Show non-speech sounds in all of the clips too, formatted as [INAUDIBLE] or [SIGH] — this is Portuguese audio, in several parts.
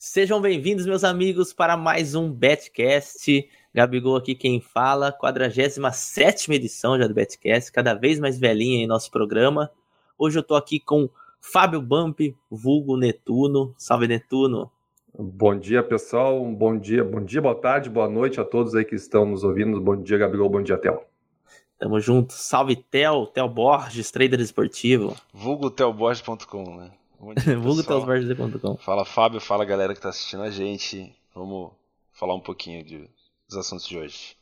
Sejam bem-vindos, meus amigos, para mais um Betcast. Gabigol aqui quem fala, 47 edição já do Betcast, cada vez mais velhinha em nosso programa. Hoje eu tô aqui com Fábio Bump, vulgo Netuno. Salve, Netuno. Bom dia, pessoal. Bom dia, bom dia, boa tarde, boa noite a todos aí que estão nos ouvindo. Bom dia, Gabigol. Bom dia, Theo. Tamo junto. Salve, Theo, Theo Borges, trader esportivo. Vulgo Theoborges.com, né? [LAUGHS] Vulgo Theoborges.com. Fala, Fábio. Fala, galera que tá assistindo a gente. Vamos falar um pouquinho de, dos assuntos de hoje.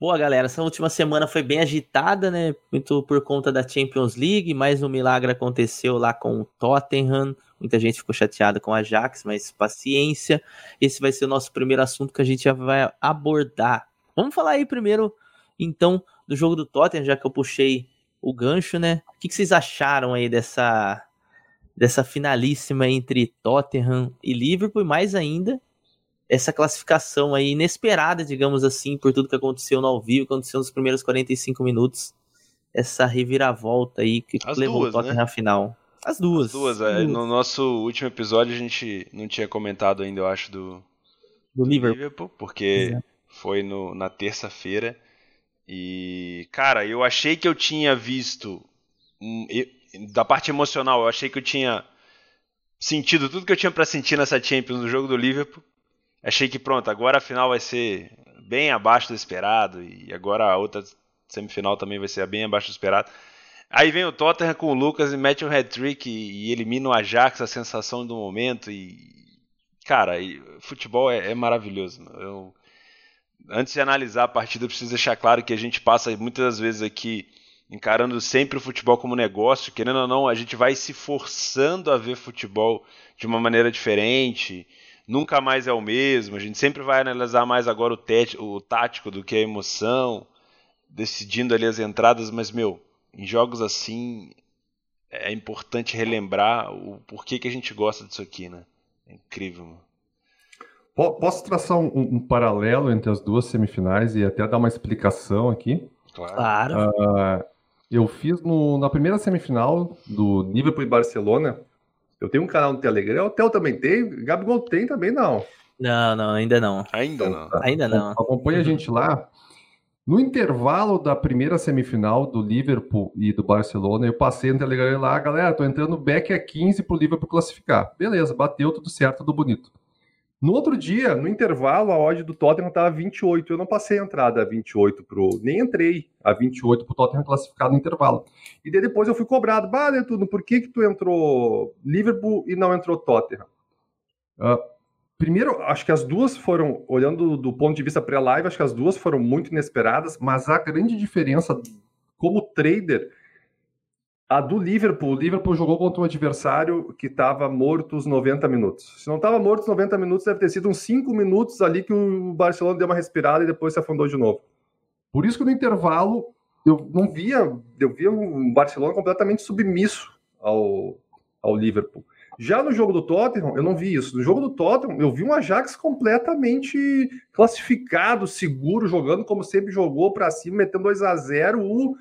Boa, galera. Essa última semana foi bem agitada, né? Muito por conta da Champions League. Mais um milagre aconteceu lá com o Tottenham. Muita gente ficou chateada com a Ajax, mas paciência. Esse vai ser o nosso primeiro assunto que a gente já vai abordar. Vamos falar aí primeiro, então, do jogo do Tottenham, já que eu puxei o gancho, né? O que, que vocês acharam aí dessa, dessa finalíssima entre Tottenham e Liverpool, e mais ainda, essa classificação aí inesperada, digamos assim, por tudo que aconteceu no ao vivo, que aconteceu nos primeiros 45 minutos, essa reviravolta aí que As levou duas, o Tottenham né? à final. As duas. As duas, é. No nosso último episódio a gente não tinha comentado ainda, eu acho, do do Liverpool. Liverpool, porque Exato. foi no, na terça-feira. E, cara, eu achei que eu tinha visto. um- da parte emocional, eu achei que eu tinha sentido tudo que eu tinha pra sentir nessa Champions no jogo do Liverpool. Achei que pronto, agora a final vai ser bem abaixo do esperado. E agora a outra semifinal também vai ser bem abaixo do esperado. Aí vem o Tottenham com o Lucas e mete um hat-trick e, e elimina o Ajax, a sensação do momento. E, cara, e futebol é, é maravilhoso. Eu, antes de analisar a partida, eu preciso deixar claro que a gente passa muitas vezes aqui encarando sempre o futebol como negócio, querendo ou não, a gente vai se forçando a ver futebol de uma maneira diferente. Nunca mais é o mesmo. A gente sempre vai analisar mais agora o, tete- o tático do que a emoção, decidindo ali as entradas, mas meu, em jogos assim é importante relembrar o porquê que a gente gosta disso aqui, né? É incrível, mano. Po- Posso traçar um, um- paralelo entre as duas semifinais e até dar uma explicação aqui? Claro. Claro. Eu fiz no- na primeira semifinal do Liverpool e Barcelona. Eu tenho um canal no Telegram, o Theo também tem, Gabigol tem também, não. Não, não, ainda não. Ainda não. Ainda não. Acompanha a gente lá. No intervalo da primeira semifinal do Liverpool e do Barcelona, eu passei no Telegram lá, galera, tô entrando back a 15 pro Liverpool classificar. Beleza, bateu tudo certo, tudo bonito. No outro dia, no intervalo, a odd do Tottenham tava 28. Eu não passei a entrada a 28 pro. Nem entrei a 28 pro Tottenham classificar no intervalo. E daí depois eu fui cobrado. Bah, Netuno, por que que tu entrou Liverpool e não entrou Tottenham? Ah, Primeiro, acho que as duas foram, olhando do ponto de vista pré-live, acho que as duas foram muito inesperadas, mas a grande diferença como trader, a do Liverpool, o Liverpool jogou contra um adversário que estava morto os 90 minutos. Se não estava morto os 90 minutos, deve ter sido uns 5 minutos ali que o Barcelona deu uma respirada e depois se afundou de novo. Por isso que no intervalo eu não via, eu via um Barcelona completamente submisso ao, ao Liverpool. Já no jogo do Tottenham, eu não vi isso. No jogo do Tottenham, eu vi um Ajax completamente classificado, seguro, jogando como sempre jogou para cima, metendo 2 a 0 O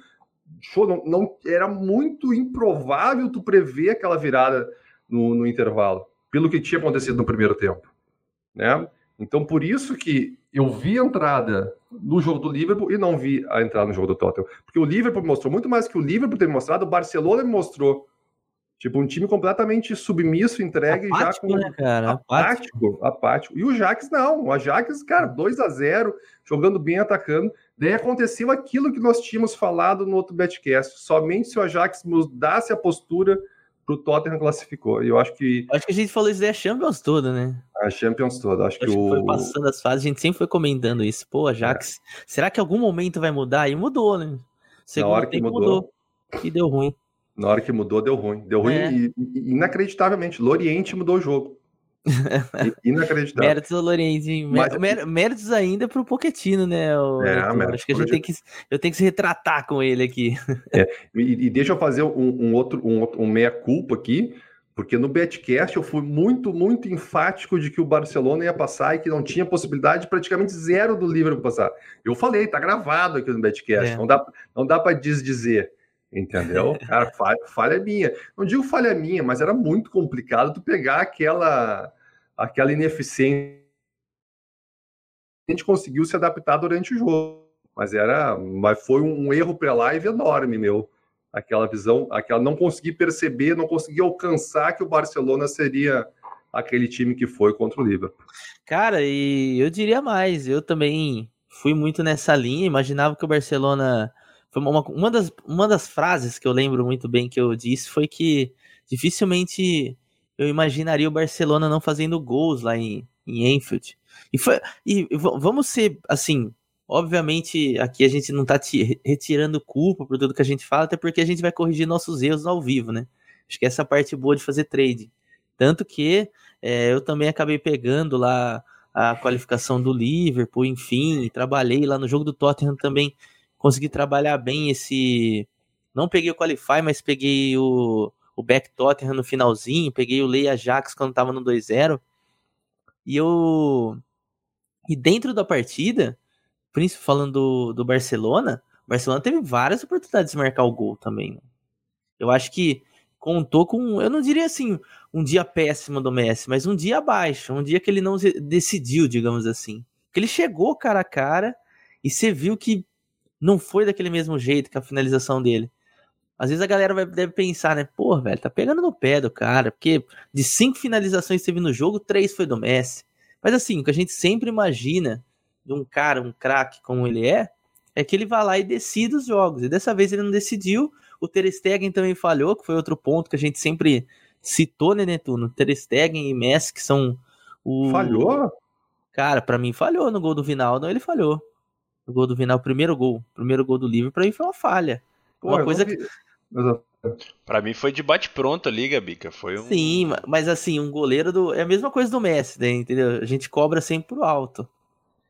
show não, não- era muito improvável tu prever aquela virada no, no intervalo, pelo que tinha acontecido no primeiro tempo, né? Então, por isso que eu vi a entrada no jogo do Liverpool e não vi a entrada no jogo do Tottenham. Porque o Liverpool mostrou muito mais que o Liverpool tem mostrado, o Barcelona me mostrou. Tipo, um time completamente submisso, entregue Apático, já com. né, cara? Apático. Apático, apático. E o Ajax não. O Ajax, cara, 2 a 0 jogando bem, atacando. Daí aconteceu aquilo que nós tínhamos falado no outro Betcast. Somente se o Ajax mudasse a postura pro Tottenham classificou. E eu acho que Acho que a gente falou isso daí a Champions toda, né? a Champions toda, acho que Acho que foi o. passando as fases, a gente sempre foi comentando isso. Pô, Ajax, será que algum momento vai mudar? E mudou, né? Segundo hora que tempo mudou. E deu ruim. Na hora que mudou, deu ruim. Deu ruim É. e, e- inacreditavelmente. Loriente mudou o jogo. [LAUGHS] Inacreditável. Méritos ao Lorienzi. Mas- Mér- Méritos ainda pro Pochettino, né? o É, Acho que a gente tem que, eu tenho que se retratar com ele aqui. [LAUGHS] E, e deixa eu fazer um, um outro um, um meia-culpa aqui, porque no Betcast eu fui muito, muito enfático de que o Barcelona ia passar e que não tinha possibilidade praticamente zero do Liverpool passar. Eu falei, tá gravado aqui no Betcast, É. não dá, não dá para desdizer. Entendeu? Cara, falha, falha minha. Não digo falha minha, mas era muito complicado tu pegar aquela aquela ineficiência. A gente conseguiu se adaptar durante o jogo, mas era, mas foi um erro pré-live enorme, meu. Aquela visão, aquela não consegui perceber, não consegui alcançar que o Barcelona seria aquele time que foi contra o Liverpool. Cara, e eu diria mais, eu também fui muito nessa linha, imaginava que o Barcelona foi uma, uma, das, uma das frases que eu lembro muito bem que eu disse foi que dificilmente eu imaginaria o Barcelona não fazendo gols lá em, em Enfield. E, foi, e vamos ser, assim, obviamente aqui a gente não tá retirando culpa por tudo que a gente fala, até porque a gente vai corrigir nossos erros ao vivo, né? Acho que essa é a parte boa de fazer trade. Tanto que é, eu também acabei pegando lá a qualificação do Liverpool, enfim, trabalhei lá no jogo do Tottenham também, consegui trabalhar bem esse. Não peguei o Qualify, mas peguei o, o Back Tottenham no finalzinho, peguei o Leia Ajax quando tava no 2-0. E eu. E dentro da partida, principalmente falando do, do Barcelona, o Barcelona teve várias oportunidades de marcar o gol também. Né? Eu acho que contou com, eu não diria assim, um dia péssimo do Messi, mas um dia abaixo, um dia que ele não decidiu, digamos assim. Que ele chegou cara a cara e você viu que não foi daquele mesmo jeito que a finalização dele. Às vezes a galera vai, deve pensar, né? Pô, velho, tá pegando no pé do cara, porque de cinco finalizações que teve no jogo, três foi do Messi. Mas assim, o que a gente sempre imagina de um cara, um craque como ele é, é que ele vai lá e decide os jogos. E dessa vez ele não decidiu, o Ter Stegen também falhou, que foi outro ponto que a gente sempre citou, né, Netuno? Ter Stegen e Messi, que são o... Falhou? Cara, para mim falhou no gol do Vinaldo, ele falhou. No gol do Vinaldo, primeiro gol. Primeiro gol do livro, pra mim foi uma falha. Pô, uma coisa que... Pra mim foi de bate-pronto ali, Gabica. Foi um... Sim, mas assim, um goleiro do. É a mesma coisa do Messi, né? Entendeu? A gente cobra sempre pro alto.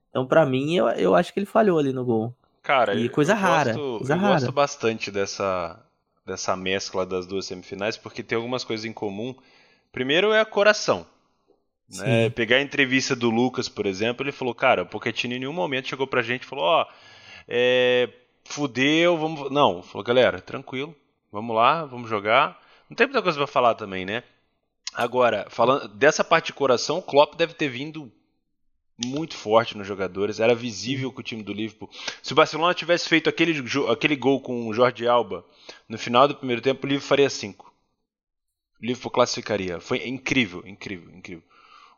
Então, pra mim, eu, eu acho que ele falhou ali no gol. Cara, e coisa eu rara. Gosto, coisa eu rara. gosto bastante dessa, dessa mescla das duas semifinais, porque tem algumas coisas em comum. Primeiro é a coração. Né? Pegar a entrevista do Lucas, por exemplo, ele falou, cara, o Pochettino em nenhum momento chegou pra gente e falou, ó, oh, é, fudeu, vamos... Não, falou, galera, tranquilo, vamos lá, vamos jogar. Não tem muita coisa pra falar também, né? Agora, falando dessa parte de coração, o Klopp deve ter vindo muito forte nos jogadores. Era visível que o time do Liverpool. Se o Barcelona tivesse feito aquele, aquele gol com o Jorge Alba no final do primeiro tempo, o Liverpool faria 5. O Liverpool classificaria. Foi incrível, incrível, incrível.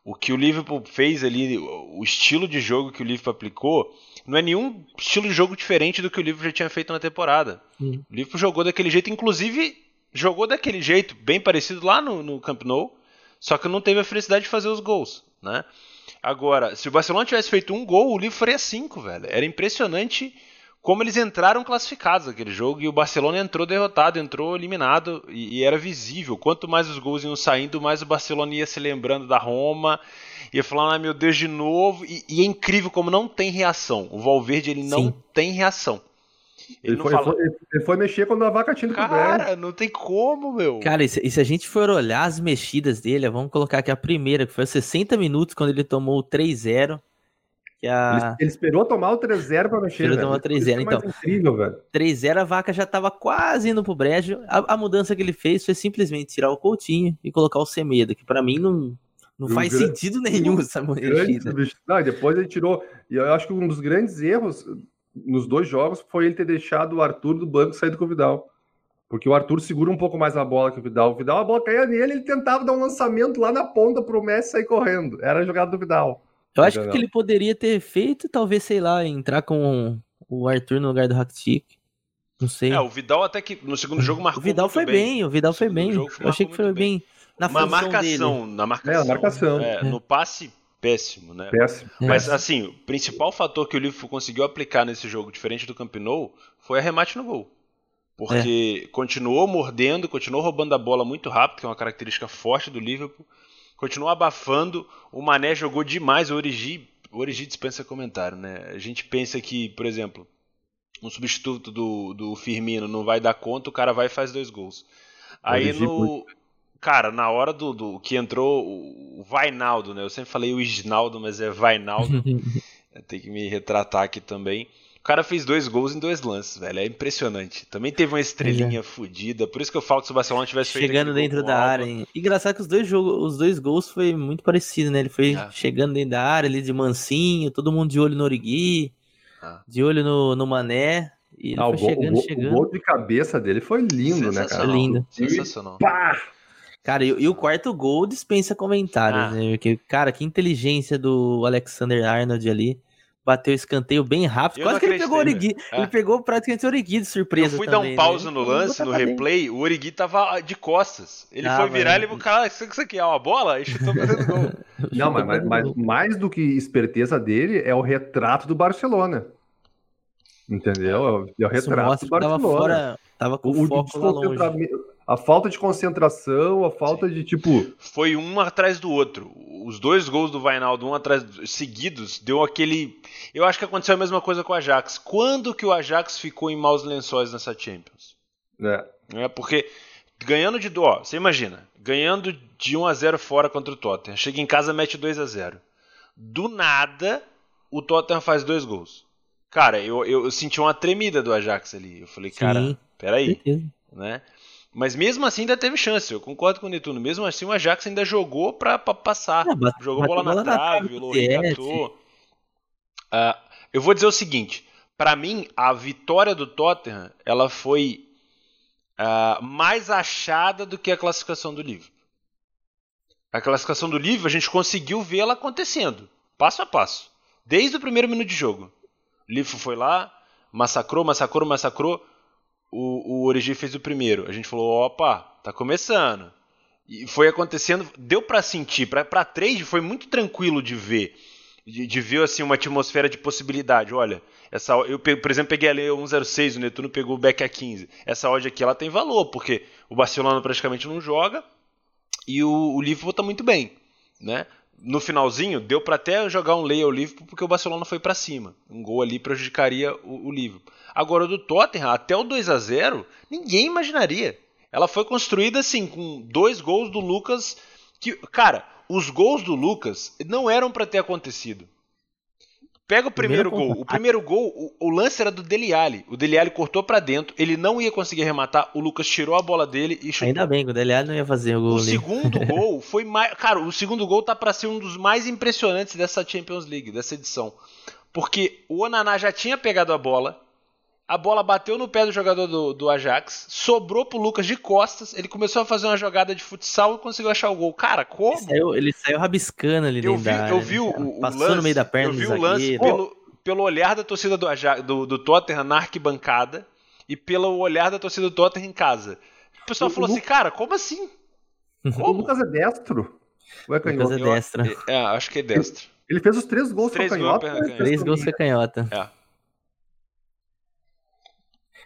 O que o Liverpool fez ali, o estilo de jogo que o Liverpool aplicou, não é nenhum estilo de jogo diferente do que o Liverpool já tinha feito na temporada. Hum. O Liverpool jogou daquele jeito, inclusive jogou daquele jeito, bem parecido lá no, no Camp Nou, só que não teve a felicidade de fazer os gols, né? Agora, se o Barcelona tivesse feito um gol, o Liverpool faria cinco, velho. Era impressionante como eles entraram classificados naquele jogo e o Barcelona entrou derrotado, entrou eliminado e, e, era visível. Quanto mais os gols iam saindo, mais o Barcelona ia se lembrando da Roma, ia falando, ah, meu Deus, de novo. E, e é incrível como não tem reação. O Valverde, ele Sim. não tem reação. Ele, ele, foi, fala... ele, foi, ele, foi, mexer quando a vaca tinha Cara, não tem como, meu. Cara, e se, e se, a gente for olhar as mexidas dele, vamos colocar aqui a primeira, que foi 60 minutos quando ele tomou 3-0. Que a... ele, esperou tomar o 3-0 para mexer. Esperou tomar o 3-0, é então. É incrível, velho. 3-0, a vaca já estava quase indo pro brejo. A, a, mudança que ele fez foi simplesmente tirar o Coutinho e colocar o Semedo, que para mim não, não faz grande, sentido nenhum essa mexida. Depois ele tirou. E eu acho que um dos grandes erros eh, nos dois jogos foi ele ter deixado o Arthur do banco sair do com o Vidal. Porque o Arthur segura um pouco mais a bola que o Vidal. O Vidal, a bola caía nele, ele tentava dar um lançamento lá na ponta pro Messi sair correndo. Era a jogada do Vidal. Eu acho que o que ele poderia ter feito, talvez, sei lá, entrar com o Arthur no lugar do Rakitic. Não sei. É, o Vidal até que no segundo jogo marcou O Vidal foi bem. bem. o Vidal foi bem. Eu achei que foi bem. bem. Na Uma marcação, dele. na marcação. É, marcação. É, é. No passe péssimo, né? Péssimo. Mas assim, o principal fator que o Liverpool conseguiu aplicar nesse jogo, diferente do Camp Nou, foi arremate no gol. Porque é. continuou mordendo, continuou roubando a bola muito rápido, que é uma característica forte do Liverpool. Continuou abafando. O Mané jogou demais. O Origi, o Origi dispensa comentário, né? A gente pensa que, por exemplo, um substituto do, do Firmino não vai dar conta, o cara vai e faz dois gols. Aí no, Cara, na hora do, do que entrou o Vainaldo, né? Eu sempre falei o Isnaldo, mas é Vainaldo. [LAUGHS] Tem que me retratar aqui também. O cara fez dois gols em dois lances, velho. É impressionante. Também teve uma estrelinha é. fodida. Por isso que eu falo que se o Barcelona tivesse feito. Chegando dentro da área, hein? Engraçado que os dois, jogos, os dois gols foi muito parecido, né? Ele foi é. chegando dentro da área ali de mansinho, todo mundo de olho no Origui, ah. de olho no, no Mané. E ele ah, foi o chegando, gol, chegando. O gol de cabeça dele foi lindo, né, cara? Lindo. Sensacional. Pá! Cara, e, e, o quarto gol dispensa comentários, ah. né? Porque, cara, que inteligência do Alexander Arnold ali bateu o escanteio bem rápido. Eu Quase que ele pegou o Origui. É. Ele pegou praticamente o Origui de surpresa. Eu fui também, dar um pause né? no lance, no replay, o Origui tava de costas. Ele ah, foi virar e ele falou, cara, isso aqui é uma bola? E chutou fazendo gol. [LAUGHS] Não, mas, mas, mas, mais do que esperteza dele é o retrato do Barcelona. Entendeu? É o retrato do Barcelona. Tava, fora, tava com o, foco lá longe. A falta de concentração, a falta Sim. de tipo. Foi um atrás do outro. Os dois gols do Vainaldo, um atrás seguidos, deu aquele. Eu acho que aconteceu a mesma coisa com o Ajax. Quando que o Ajax ficou em maus lençóis nessa Champions? É. é porque ganhando de dó, você imagina, ganhando de 1 a 0 fora contra o Tottenham, chega em casa mete 2 a 0. Do nada, o Tottenham faz dois gols. Cara, eu, eu, eu senti uma tremida do Ajax ali. Eu falei, Sim, cara, peraí, né? Mas mesmo assim ainda teve chance, eu concordo com o Netuno. Mesmo assim o Ajax ainda jogou pra, pra passar. É, jogou bola na trave, o Lohri catou. Uh, eu vou dizer o seguinte, para mim a vitória do Tottenham ela foi uh, mais achada do que a classificação do Liverpool. A classificação do Liverpool a gente conseguiu ver ela acontecendo, passo a passo, desde o primeiro minuto de jogo. O Liverpool foi lá, massacrou, massacrou, massacrou o, o Origi fez o primeiro. A gente falou, opa, tá começando. E foi acontecendo, deu para sentir, para trade foi muito tranquilo de ver. De, de, ver assim uma atmosfera de possibilidade. Olha, essa eu por exemplo peguei ali 106, o Netuno pegou o back a 15. Essa odd aqui ela tem valor, porque o Barcelona praticamente não joga e o, o Liverpool tá muito bem, né? No finalzinho deu para até jogar um lay ao Liverpool porque o Barcelona foi para cima. Um gol ali prejudicaria o, o Liverpool. Agora, do Tottenham, até o 2 a 0 ninguém imaginaria. Ela foi construída assim, com dois gols do Lucas. que Cara, os gols do Lucas não eram para ter acontecido. Pega o primeiro, primeiro gol. O primeiro gol, o, o, lance era do Dele Alli. O Dele Alli cortou para dentro, ele não ia conseguir arrematar. O Lucas tirou a bola dele e chutou. Ainda bem que o Dele Alli não ia fazer o gol. O ali. segundo [LAUGHS] gol foi mais, cara, o segundo gol tá para ser um dos mais impressionantes dessa Champions League, dessa edição. Porque o Onaná já tinha pegado a bola, a bola bateu no pé do jogador do, do Ajax, sobrou pro Lucas de costas, ele começou a fazer uma jogada de futsal e conseguiu achar o gol. Cara, como? Ele saiu, ele saiu rabiscando ali eu vi, da Eu vi o, o Passou lance, no meio da perna eu vi o lance pelo, pelo olhar da torcida do, Ajax, do, do Tottenham na arquibancada e pelo olhar da torcida do Tottenham em casa. O pessoal o, falou assim, cara, como assim? [LAUGHS] Como? O Lucas é destro? Ou é canhoto? Lucas é destro. É, acho que é destro. Ele fez os três gols três com a canhota. Gols, três gols com a canhota. É.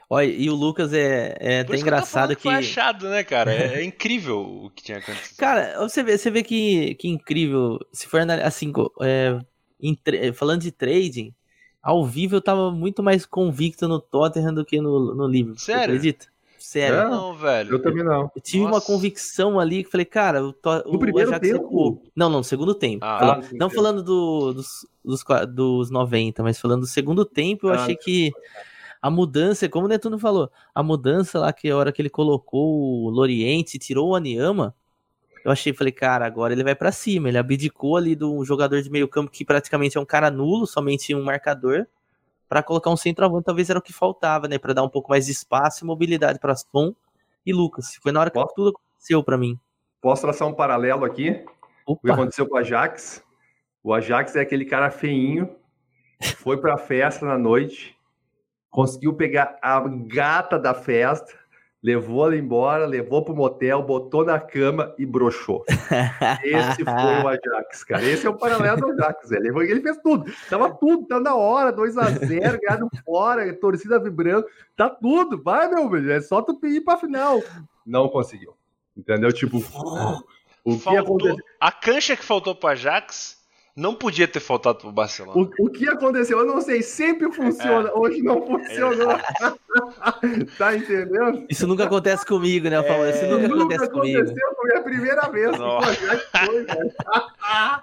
Olha, e o Lucas é, é até engraçado que, que. Foi achado, né, cara? É, é, [LAUGHS] incrível o que tinha acontecido. Cara, você vê, você vê que, que incrível. Se for assim, é, falando de trading, ao vivo eu tava muito mais convicto no Tottenham do que no, no livro. Sério? acredita? Sério. É? Não, velho. Eu também não. Eu tive Nossa. uma convicção ali que falei, cara, o, to, no o primeiro Ajax tempo. Não, não, segundo tempo. Ah, Fala, ah, não falando do, dos, dos, dos 90, mas falando do segundo tempo, eu ah, achei que a mudança, como o Netuno falou, a mudança lá que a hora que ele colocou o Loriente, tirou o Aniama, eu achei, falei, cara, agora ele vai para cima. Ele abdicou ali do jogador de meio campo que praticamente é um cara nulo, somente um marcador, para colocar um centroavante, talvez era o que faltava, né, para dar um pouco mais de espaço e mobilidade para Son e Lucas. Foi na hora que Posso? tudo aconteceu para mim. Posso traçar um paralelo aqui? Opa. O que aconteceu com o Ajax? O Ajax é aquele cara feinho, foi pra festa na noite, conseguiu pegar a gata da festa, levou ela embora, levou pro motel, botou na cama e broxou. Esse foi o Ajax, cara. Esse é o paralelo do Ajax, velho. Ele fez tudo. Tava tudo, tá na hora, 2x0, ganhado fora, torcida vibrando, tá tudo. Vai, meu velho, é só tu ir pra final. Não conseguiu. Entendeu? Tipo, o que aconteceu? A cancha que faltou pro Ajax não podia ter faltado pro Barcelona. O, o que aconteceu? Eu não sei, sempre funciona. É. Hoje não funcionou. É. [LAUGHS] tá entendendo? Isso nunca acontece comigo, né, Paulo? Isso nunca, nunca acontece comigo. Aconteceu, foi a primeira vez. [LAUGHS]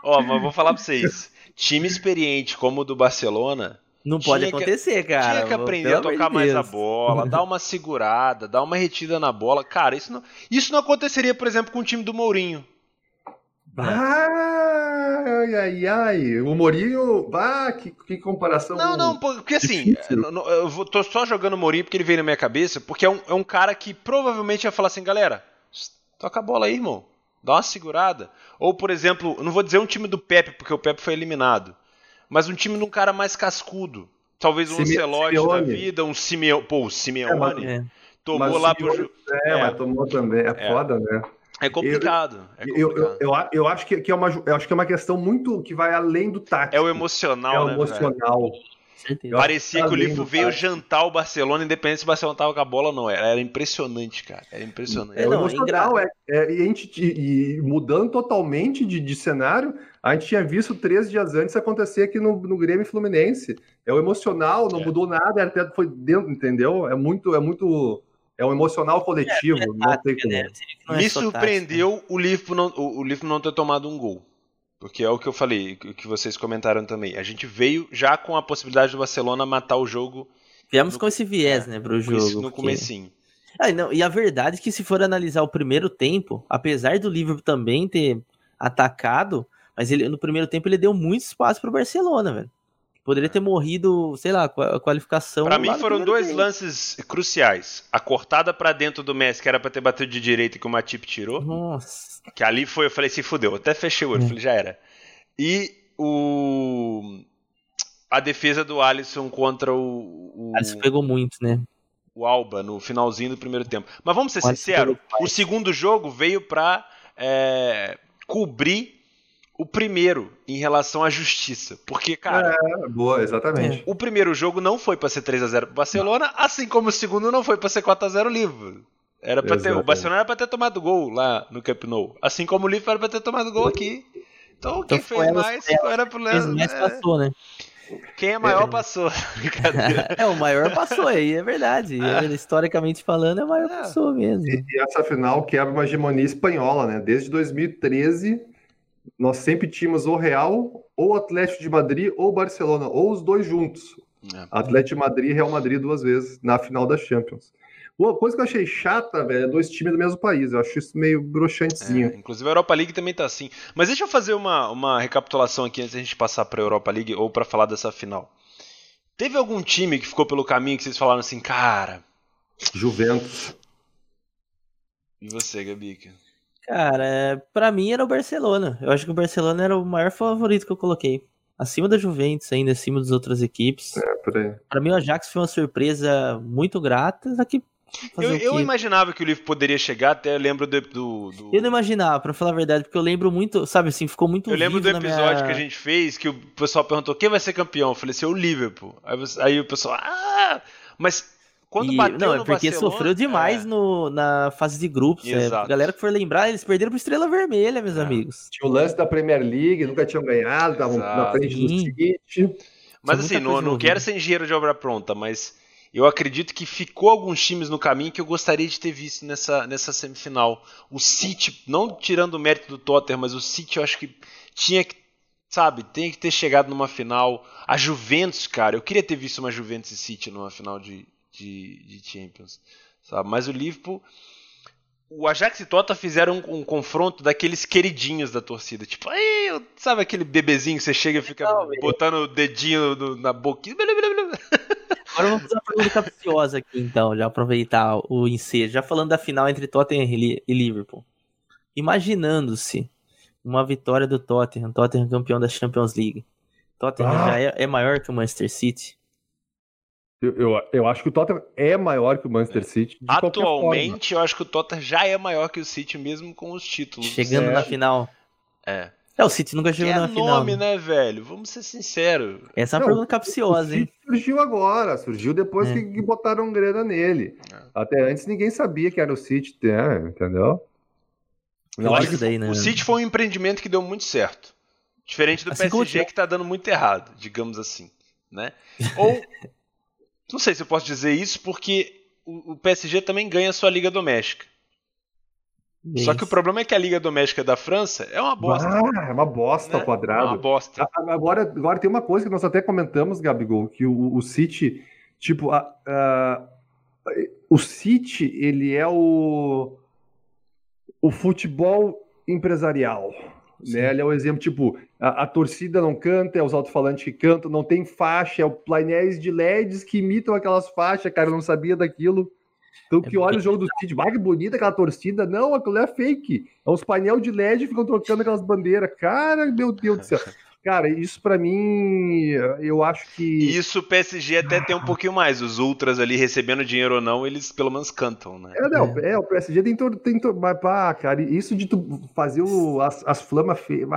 Ó, mas vou falar pra vocês. Time experiente como o do Barcelona Não pode Tinha que- acontecer, cara. Tinha que aprender a tocar de mais a Deus. bola, dar uma segurada, dar uma retida na bola. Cara, isso não, isso não aconteceria, por exemplo, com o time do Mourinho. Ah, ai, ai, ai. O Mourinho. Ah, que, que comparação. Não, não, porque assim, Difícil. eu, vou- tô só jogando o Mourinho porque ele veio na minha cabeça, porque é um, é um cara que provavelmente ia falar assim, galera, toca a bola aí, irmão. Dá uma segurada. Ou, por exemplo, não vou dizer um time do Pepe, porque o Pepe foi eliminado. Mas um time de um cara mais cascudo. Talvez um Sime- Ancelotti da vida, um Simeone. Pô, o Simeone É. tomou Mas lá pro. Simeone- ju- É, É. mas tomou também. É, É. foda, né? É complicado. É Eu, eu, complicado. eu, a- eu acho que, que é uma, eu acho que é uma questão muito que vai além do tático. É o emocional, É o né? velho? emocional. Eu Parecia que que o do veio tático. jantar o Barcelona, independente se o Barcelona tava com a bola ou não. Era, era impressionante, cara. Era impressionante. É, o não, emocional, é, é- e, a gente, e, e mudando totalmente de, de cenário, a gente tinha visto três dias antes acontecer aqui no, no Grêmio Fluminense. É o emocional, não É. mudou nada, até foi dentro, entendeu? É muito, é muito, é um emocional coletivo, não tem como. né? Não é Me surpreendeu o Liverpool, não, o, o Liverpool não ter tomado um gol. Porque é o que eu falei, o que vocês comentaram também. A gente veio já com a possibilidade do Barcelona matar o jogo. Viemos no- com esse viés, é, né, pro jogo. isso no porque- comecinho. Ah, e não, e a verdade é que se for analisar o primeiro tempo, apesar do Liverpool também ter atacado, mas ele no primeiro tempo ele deu muito espaço pro Barcelona, velho. Poderia ter morrido, sei lá, a qualificação. Pra lá mim foram dois tempo. lances cruciais. A cortada pra dentro do Messi, que era pra ter batido de direita e que o Matip tirou. Nossa. Que ali foi, eu falei, se fudeu. Eu Até fechei o olho, É. falei, já era. E o. A defesa do Alisson contra o, o, Alisson pegou muito, né? o Alba no finalzinho do primeiro tempo. Mas vamos ser sinceros, o segundo jogo veio pra é, cobrir o primeiro em relação à justiça. Porque, cara, É, boa, exatamente. o primeiro jogo não foi pra ser 3 a 0 pro Barcelona, assim como o segundo não foi pra ser 4 a 0 Liverpool. Era para ter, o. Barcelona era pra ter tomado gol lá no Camp Nou, assim como o Liverpool era pra ter tomado gol aqui. Então quem Então foi fez mais elas era pro Fez mais é, passou, né? Quem é maior passou. [LAUGHS] [LAUGHS] Brincadeira. É, o maior passou aí, é verdade. Historicamente falando, é o maior É. passou mesmo. E essa final quebra uma hegemonia espanhola, né? Desde 2013, nós sempre tínhamos ou Real, ou Atlético de Madrid, ou Barcelona, ou os dois juntos. É. Atlético de Madrid e Real Madrid duas vezes na final da Champions. Uma coisa que eu achei chata, velho, é dois times do mesmo país. Eu acho isso meio broxantezinho. É, inclusive a Europa League também tá assim. Mas deixa eu fazer uma, uma recapitulação aqui antes da gente passar pra Europa League ou pra falar dessa final. Teve algum time que ficou pelo caminho que vocês falaram assim, cara. Juventus. E você, Gabica? Cara, é, pra mim era o Barcelona. Eu acho que o Barcelona era o maior favorito que eu coloquei. Acima da Juventus, ainda acima das outras equipes. É, por aí. Pra mim o Ajax foi uma surpresa muito grata, só que fazer Eu, eu imaginava que o livro poderia chegar, até lembro do. do, do- Eu não imaginava, pra falar a verdade, porque eu lembro muito, sabe assim, ficou muito Eu lembro do episódio minha... que a gente fez que o pessoal perguntou quem vai ser campeão. Eu falei assim, o Liverpool. Aí, você- aí o pessoal, ah! Mas quando E- bateu não, é porque Barcelona, sofreu demais é. no, na fase de grupos. É, a galera que for lembrar, eles perderam pro Estrela Vermelha, meus É. amigos. Tinha o lance da Premier League, nunca tinham ganhado, estavam na frente do. City. Mas assim, não, não quero ser engenheiro de obra pronta, mas eu acredito que ficou alguns times no caminho que eu gostaria de ter visto nessa, nessa semifinal. O City, não tirando o mérito do Tottenham, mas o City eu acho que tinha que, sabe, tem que ter chegado numa final. A Juventus, cara, eu queria ter visto uma Juventus e City numa final de, de, de Champions, sabe? Mas o Liverpool o Ajax e Tota fizeram um, um confronto daqueles queridinhos da torcida. Tipo, aí, sabe aquele bebezinho que você chega e fica velho. botando o dedinho no- na boquinha? [LAUGHS] Agora vamos fazer uma pergunta capciosa aqui, então, já aproveitar o ensejo. Já falando da final entre Tottenham e e Liverpool. Imaginando-se uma vitória do Tottenham, Tottenham campeão da Champions League. Tottenham Ah. já é, é maior que o Manchester City. Eu, eu, eu acho que o Tottenham é maior que o Manchester City. de qualquer forma. Atualmente, eu acho que o Tottenham já é maior que o City, mesmo com os títulos. Chegando É. na final. É. É, o City nunca chegou é na final. nome, né, velho? Vamos ser sinceros. Essa é uma Não, pergunta capciosa, o hein? City surgiu agora, surgiu depois É. que, botaram grana nele. É. Até antes ninguém sabia que era o City, né, entendeu? Eu acho acho que daí, né? O City foi um empreendimento que deu muito certo. Diferente do Assim o PSG que tá dando muito errado, digamos assim, né? Ou [LAUGHS] não sei se eu posso dizer isso porque o, o PSG também ganha a sua liga doméstica. Isso. Só que o problema é que a Liga Doméstica da França é uma bosta. Ah, é uma bosta né? quadrado. É uma bosta. Agora, agora tem uma coisa que nós até comentamos, Gabigol, que o, o City, tipo, a, a, o City, ele é o, o futebol empresarial. Né? Ele é um exemplo, tipo, a, a, torcida não canta, é os alto-falantes que cantam, não tem faixa, é o painéis de LEDs que imitam aquelas faixas, cara, eu não sabia daquilo. Então, é que olha o jogo do City, vai que bonita aquela torcida. Não, aquilo é fake. É os painel de LED que ficam trocando aquelas bandeiras. Cara, meu Deus do céu. [LAUGHS] Cara, isso para mim, eu acho que. Isso o PSG até tem um pouquinho mais. Os Ultras ali recebendo dinheiro ou não, eles pelo menos cantam, né? É, não, é, é o PSG tem todo. Tem todo mas, pá, cara, isso de tu fazer o, as, as flamas feias.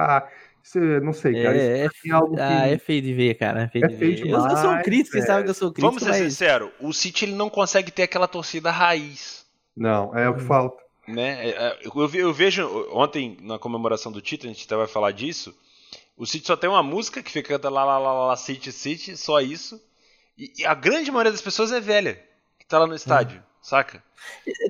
Isso, não sei, cara. É, é, é, algo que... ah, é feio de ver, cara. É feio, é de feio ver. Demais, eu, sou crítico, é. sabe que eu sou crítico. Vamos ser mas... sinceros, o City ele não consegue ter aquela torcida raiz. Não, é o que falta. Né? Eu, eu vejo, ontem, na comemoração do título, a gente até vai falar disso o City só tem uma música que fica lá, lá, lá, lá, City, City, só isso. E, e a grande maioria das pessoas é velha, que tá lá no estádio, saca?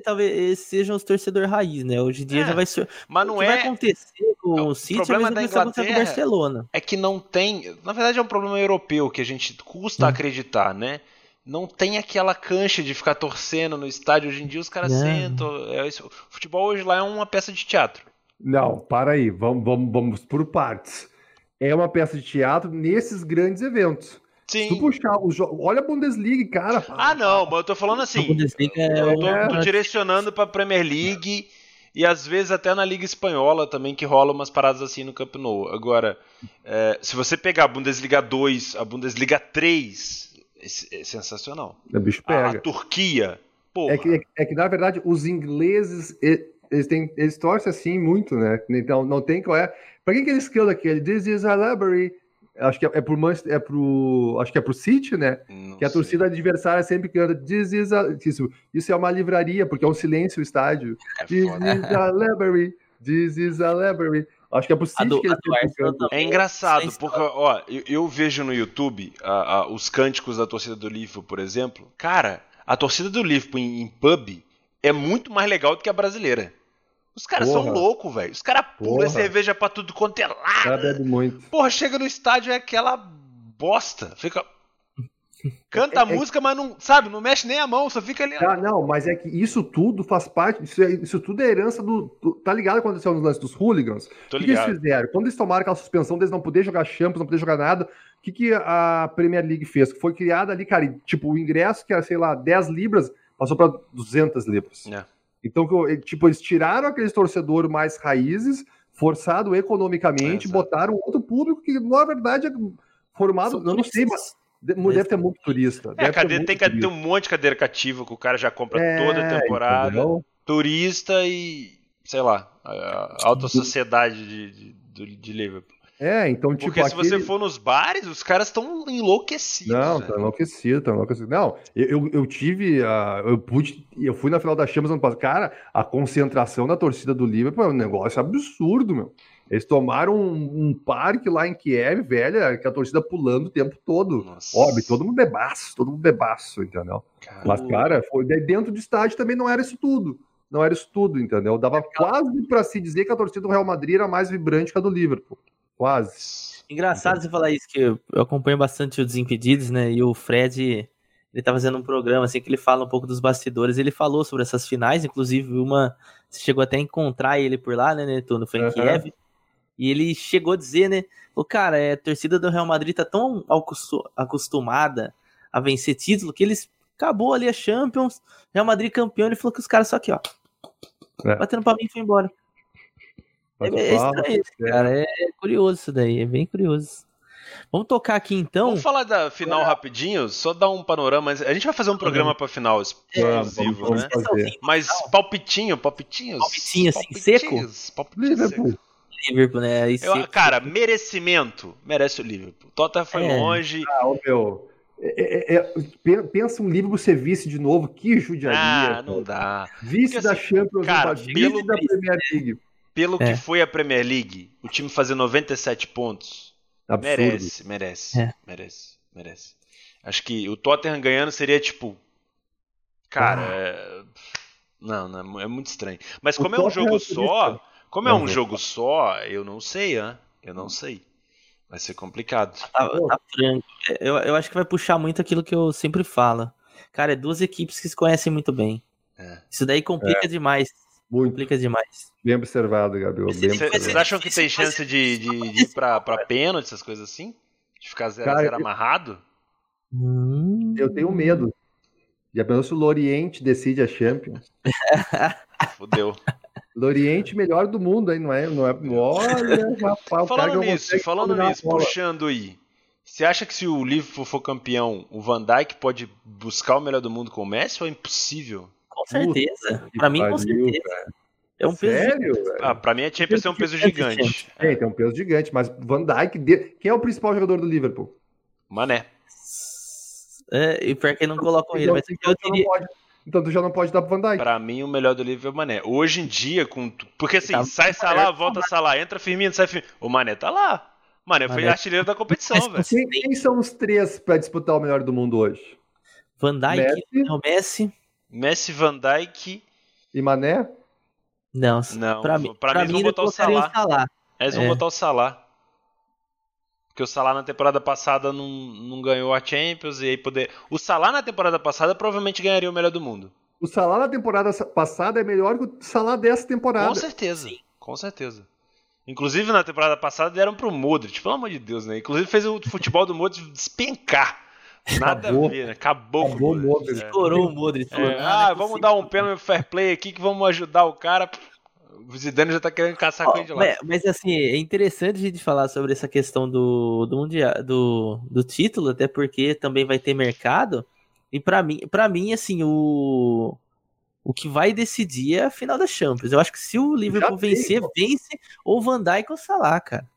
Talvez sejam os torcedores raiz, né? Hoje em dia é, já vai ser. Mas não o que é. vai acontecer com o, o City problema da Inglaterra com o Barcelona. É que não tem. Na verdade, é um problema europeu que a gente custa hum. acreditar, né? Não tem aquela cancha de ficar torcendo no estádio. Hoje em dia os caras sentam. É, o futebol hoje lá é uma peça de teatro. Não, para aí, vamos, vamos, vamos por partes é uma peça de teatro nesses grandes eventos. Sim. Se tu puxar o jogo. Olha a Bundesliga, cara. Ah, não, mas eu tô falando assim. A Bundesliga é eu tô, é... tô direcionando pra Premier League e às vezes até na Liga Espanhola também, que rola umas paradas assim no Camp Nou. Agora, é, se você pegar a Bundesliga 2, a Bundesliga 3, é, é sensacional. Pega. A, a Turquia. Porra. É que, é, é, que, na verdade, os ingleses. Eles, têm, eles torcem assim muito, né? Então não tem qual é. Pra quem que eles criam aquele? This is a library. Acho que é, é pro Manchester, é pro. Acho que é pro City, né? Não que a torcida adversária sempre canta This is a. Isso, isso é uma livraria, porque é um silêncio o estádio. É This is a library. This is a library. Acho que é pro City do, que eles cantam. É engraçado, porque, ó, eu, eu vejo no YouTube a, a, os cânticos da torcida do Liverpool, por exemplo. Cara, a torcida do Liverpool em, em pub é muito mais legal do que a brasileira. Os caras são loucos, velho. Os caras pulam cerveja pra tudo quanto é lado. O cara bebe muito. Porra, chega no estádio é aquela bosta. Fica. Canta é, a é, música, mas não, sabe, não mexe nem a mão, só fica ali. Ah, não, mas é que isso tudo faz parte, isso, é, isso tudo é herança do, do Tá ligado o que aconteceu nos lances dos hooligans? Tô o que, eles fizeram? Quando eles tomaram aquela suspensão deles não poder jogar Champions, não poder jogar nada, o que, que a Premier League fez? Foi criada ali, cara, tipo, o ingresso que era, sei lá, 10 libras, passou pra 200 libras. É. Então, tipo, eles tiraram aqueles torcedores mais raízes, forçado economicamente, é, botaram outro público que, na verdade, é formado, não, não sei, mas deve ter muito turista. É, cadeira, tem que ter um monte de cadeira cativa que o cara já compra é, toda a temporada. Entendeu? Turista e, sei lá, a alta sociedade de, de, de Liverpool. É, então, tipo. Porque se aquele... você for nos bares, os caras estão enlouquecidos. Não, tá enlouquecido, tá enlouquecido. Não, eu, eu tive. Uh, eu pude. Eu fui na final da Champions ano passado. Cara, a concentração da torcida do Liverpool é um negócio absurdo, meu. Eles tomaram um, um, parque lá em Kiev, velho, que a torcida pulando o tempo todo. Nossa. Óbvio, todo mundo bebaço, todo mundo bebaço, entendeu? Caramba. Mas, cara, foi, dentro do estádio também não era isso tudo. Não era isso tudo, entendeu? Dava quase para se dizer que a torcida do Real Madrid era mais vibrante que a do Liverpool. Quase. Engraçado você falar isso, que eu acompanho bastante o Desimpedidos, né? E o Fred, ele tá fazendo um programa assim que ele fala um pouco dos bastidores. Ele falou sobre essas finais, inclusive uma. Você chegou até a encontrar ele por lá, né, Netuno? Foi em uhum. Kiev. E ele chegou a dizer, né? O cara, é, a torcida do Real Madrid tá tão acostumada a vencer título que eles acabou ali a Champions, Real Madrid campeão, ele falou que os caras só aqui, ó. É. Batendo pra mim e foi embora. É, é estranho, cara. É curioso isso daí, é bem curioso. Vamos tocar aqui então. Vamos falar da final é. rapidinho, só dar um panorama. A gente vai fazer um programa para final exclusivo, né? Mas palpitinho, palpitinhos. Palpitinho assim, seco. Palpitinho seco. Liverpool, né? Eu, cara, merecimento. Merece o Liverpool. Tottenham foi é. longe. Ah, meu. É, é, é, pensa um Liverpool ser vice de novo, que judiaria. Ah, não dá. Vice Porque, da assim, Champions, cara, vice da Premier League pelo é. que foi a Premier League, o time fazer 97 pontos, Absurdo. merece, merece, é. merece, merece. Acho que o Tottenham ganhando seria tipo, cara, ah. Não, não, é muito estranho. Mas como é um jogo só, como é um jogo só, eu não sei, hein? Eu não sei. Vai ser complicado. Tá, tá franco. Eu, eu acho que vai puxar muito aquilo que eu sempre falo. Cara, é duas equipes que se conhecem muito bem. É. Isso daí complica é. demais. Muito. Complica demais. Bem observado, Gabriel. Vocês acham que tem chance de, de, de ir pra, pra pênalti, essas coisas assim? De ficar 0x0 amarrado? Hum... Eu tenho medo. Já pensou se o Loriente decide a Champions? [LAUGHS] Fudeu. Loriente melhor do mundo, hein? Não é? Não é... Olha, [LAUGHS] rapaz, falando nisso, falando nisso, puxando aí. Você acha que se o Liverpool for campeão, o Van Dijk pode buscar o melhor do mundo com o Messi ou é impossível? Com certeza. Para mim, com certeza. Cara. É um peso Sério? Ah, pra mim a Champions é um peso gigante. É, tem um peso gigante, mas Van Dijk, quem é o principal jogador do Liverpool? Mané. É, e pior que não colocam então, ele, mas então, eu diria... Pode, então tu já não pode dar pro Van Dijk. Pra mim, o melhor do Liverpool é o Mané. Hoje em dia, com... porque assim, tá... sai Salah, volta Salah, entra Firmino, sai Firmino. O Mané tá lá. Mané foi Mané... artilheiro da competição, velho. Quem, quem, são os três pra disputar o melhor do mundo hoje? Van Dijk, Messi, não, Messi. Messi, Van Dijk... E Mané? Não, não pra, mim, pra, pra mim, mim eles vão botar o Salah. O Salah. Eles vão é. botar o Salah. Porque o Salah na temporada passada não, não ganhou a Champions e aí poder. O Salah na temporada passada provavelmente ganharia o melhor do mundo. O Salah na temporada passada é melhor que o Salah dessa temporada. Com certeza, Sim. com certeza. Inclusive na temporada passada deram pro Modric, pelo amor de Deus, né? Inclusive fez o futebol do Modric despencar. Nada Acabou. a ver, né? Acabou, Acabou com o Modric. Estourou o Modric. É. Ah, vamos dar um pênalti fair play aqui que vamos ajudar o cara. O Zidane já tá querendo caçar oh, com ele de lá. Mas, mas, assim, é interessante a gente falar sobre essa questão do, do, mundial, do, do título, até porque também vai ter mercado. E para mim, para mim, assim, o, o que vai decidir é a final da Champions. Eu acho que se o Liverpool vencer, vence ou Van Dijk ou o Salah, cara.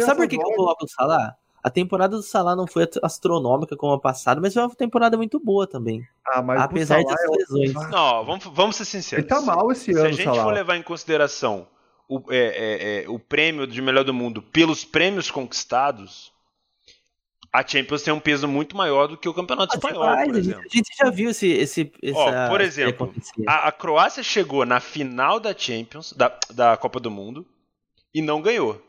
Sabe por que, que eu coloco o Salah? A temporada do Salah não foi astronômica como a passada, mas foi uma temporada muito boa também. Ah, mas apesar das é lesões. Não, vamos, vamos ser sinceros. Ele tá mal esse ano, Se a gente Salah. for levar em consideração o, é, é, é, o prêmio de melhor do mundo pelos prêmios conquistados, a Champions tem um peso muito maior do que o Campeonato Espanhol, por exemplo. A gente já viu esse... esse essa, Ó, por exemplo, a, a, Croácia chegou na final da Champions, da, da Copa do Mundo, e não ganhou.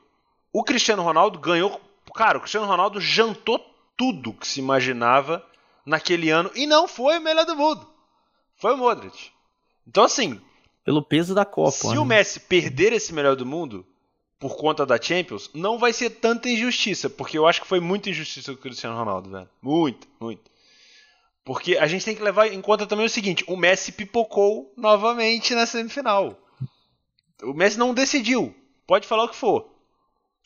O Cristiano Ronaldo ganhou Cara, o Cristiano Ronaldo jantou tudo que se imaginava naquele ano e não foi o melhor do mundo. Foi o Modric. Então, assim. Pelo peso da Copa. Se né? o Messi perder esse melhor do mundo por conta da Champions, não vai ser tanta injustiça, porque eu acho que foi muita injustiça com o Cristiano Ronaldo, velho. Muito, muito. Porque a gente tem que levar em conta também o seguinte: o Messi pipocou novamente na semifinal. O Messi não decidiu. Pode falar o que for.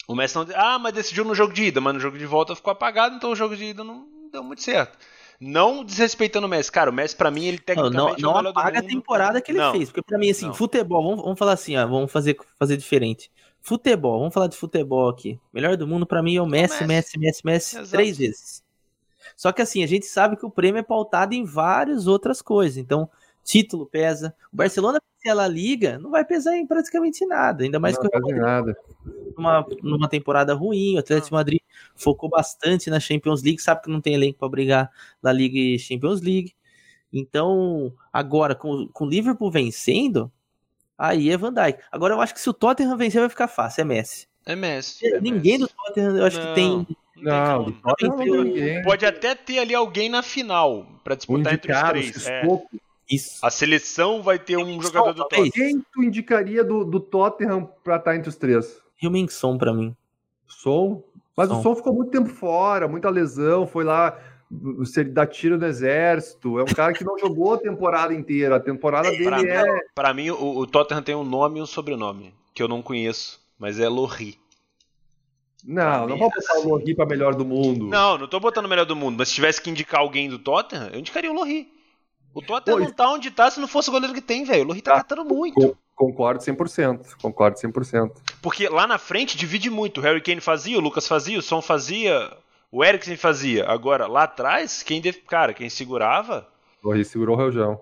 O Messi não. Ah, mas decidiu no jogo de ida, mas no jogo de volta ficou apagado, então o jogo de ida não deu muito certo. Não desrespeitando o Messi. Cara, o Messi, pra mim, ele tecnicamente não, não, não apaga a temporada que ele não, fez. Porque pra mim, assim, não. futebol, vamos, vamos falar assim, ó, vamos fazer, fazer diferente. Futebol, vamos falar de futebol aqui. Melhor do mundo pra mim é o Messi, Messi, Messi, Messi, Messi três vezes. Só que assim, a gente sabe que o prêmio é pautado em várias outras coisas. Então, título pesa. O Barcelona ela liga, não vai pesar em praticamente nada, ainda mais não, que o nada. Numa, numa temporada ruim, o Atlético de Madrid focou bastante na Champions League, sabe que não tem elenco para brigar na Liga e Champions League. Então, agora com, com o Liverpool vencendo, aí é Van Dijk. Agora eu acho que se o Tottenham vencer vai ficar fácil, é Messi. É Messi. É Ninguém Messi. do Tottenham eu acho não. que tem não, não, pode até ter ali alguém na final para disputar entre os três. É. Isso. A seleção vai ter um jogador do Tottenham. Quem tu indicaria do, do Tottenham pra estar entre os três? Realmente Som pra mim. Som? Mas Som. o Som ficou muito tempo fora, muita lesão, foi lá dar tiro no exército. É um cara que não [LAUGHS] jogou a temporada inteira. A temporada dele pra é. Mim, pra mim, o, o Tottenham tem um nome e um sobrenome, que eu não conheço, mas é Lorri. Não, não vou botar o Lorri pra melhor do mundo. Não, não tô botando o melhor do mundo, mas se tivesse que indicar alguém do Tottenham, eu indicaria o Lorri. O Tottenham não tá onde tá se não fosse o goleiro que tem, velho. O Lohri tá, tá catando muito. Concordo 100%. Concordo 100%. Porque lá na frente divide muito. O Harry Kane fazia, o Lucas fazia, o Son fazia, o Eriksen fazia. Agora, lá atrás, quem deve... cara, quem segurava... O Lohri segurou o Reljão.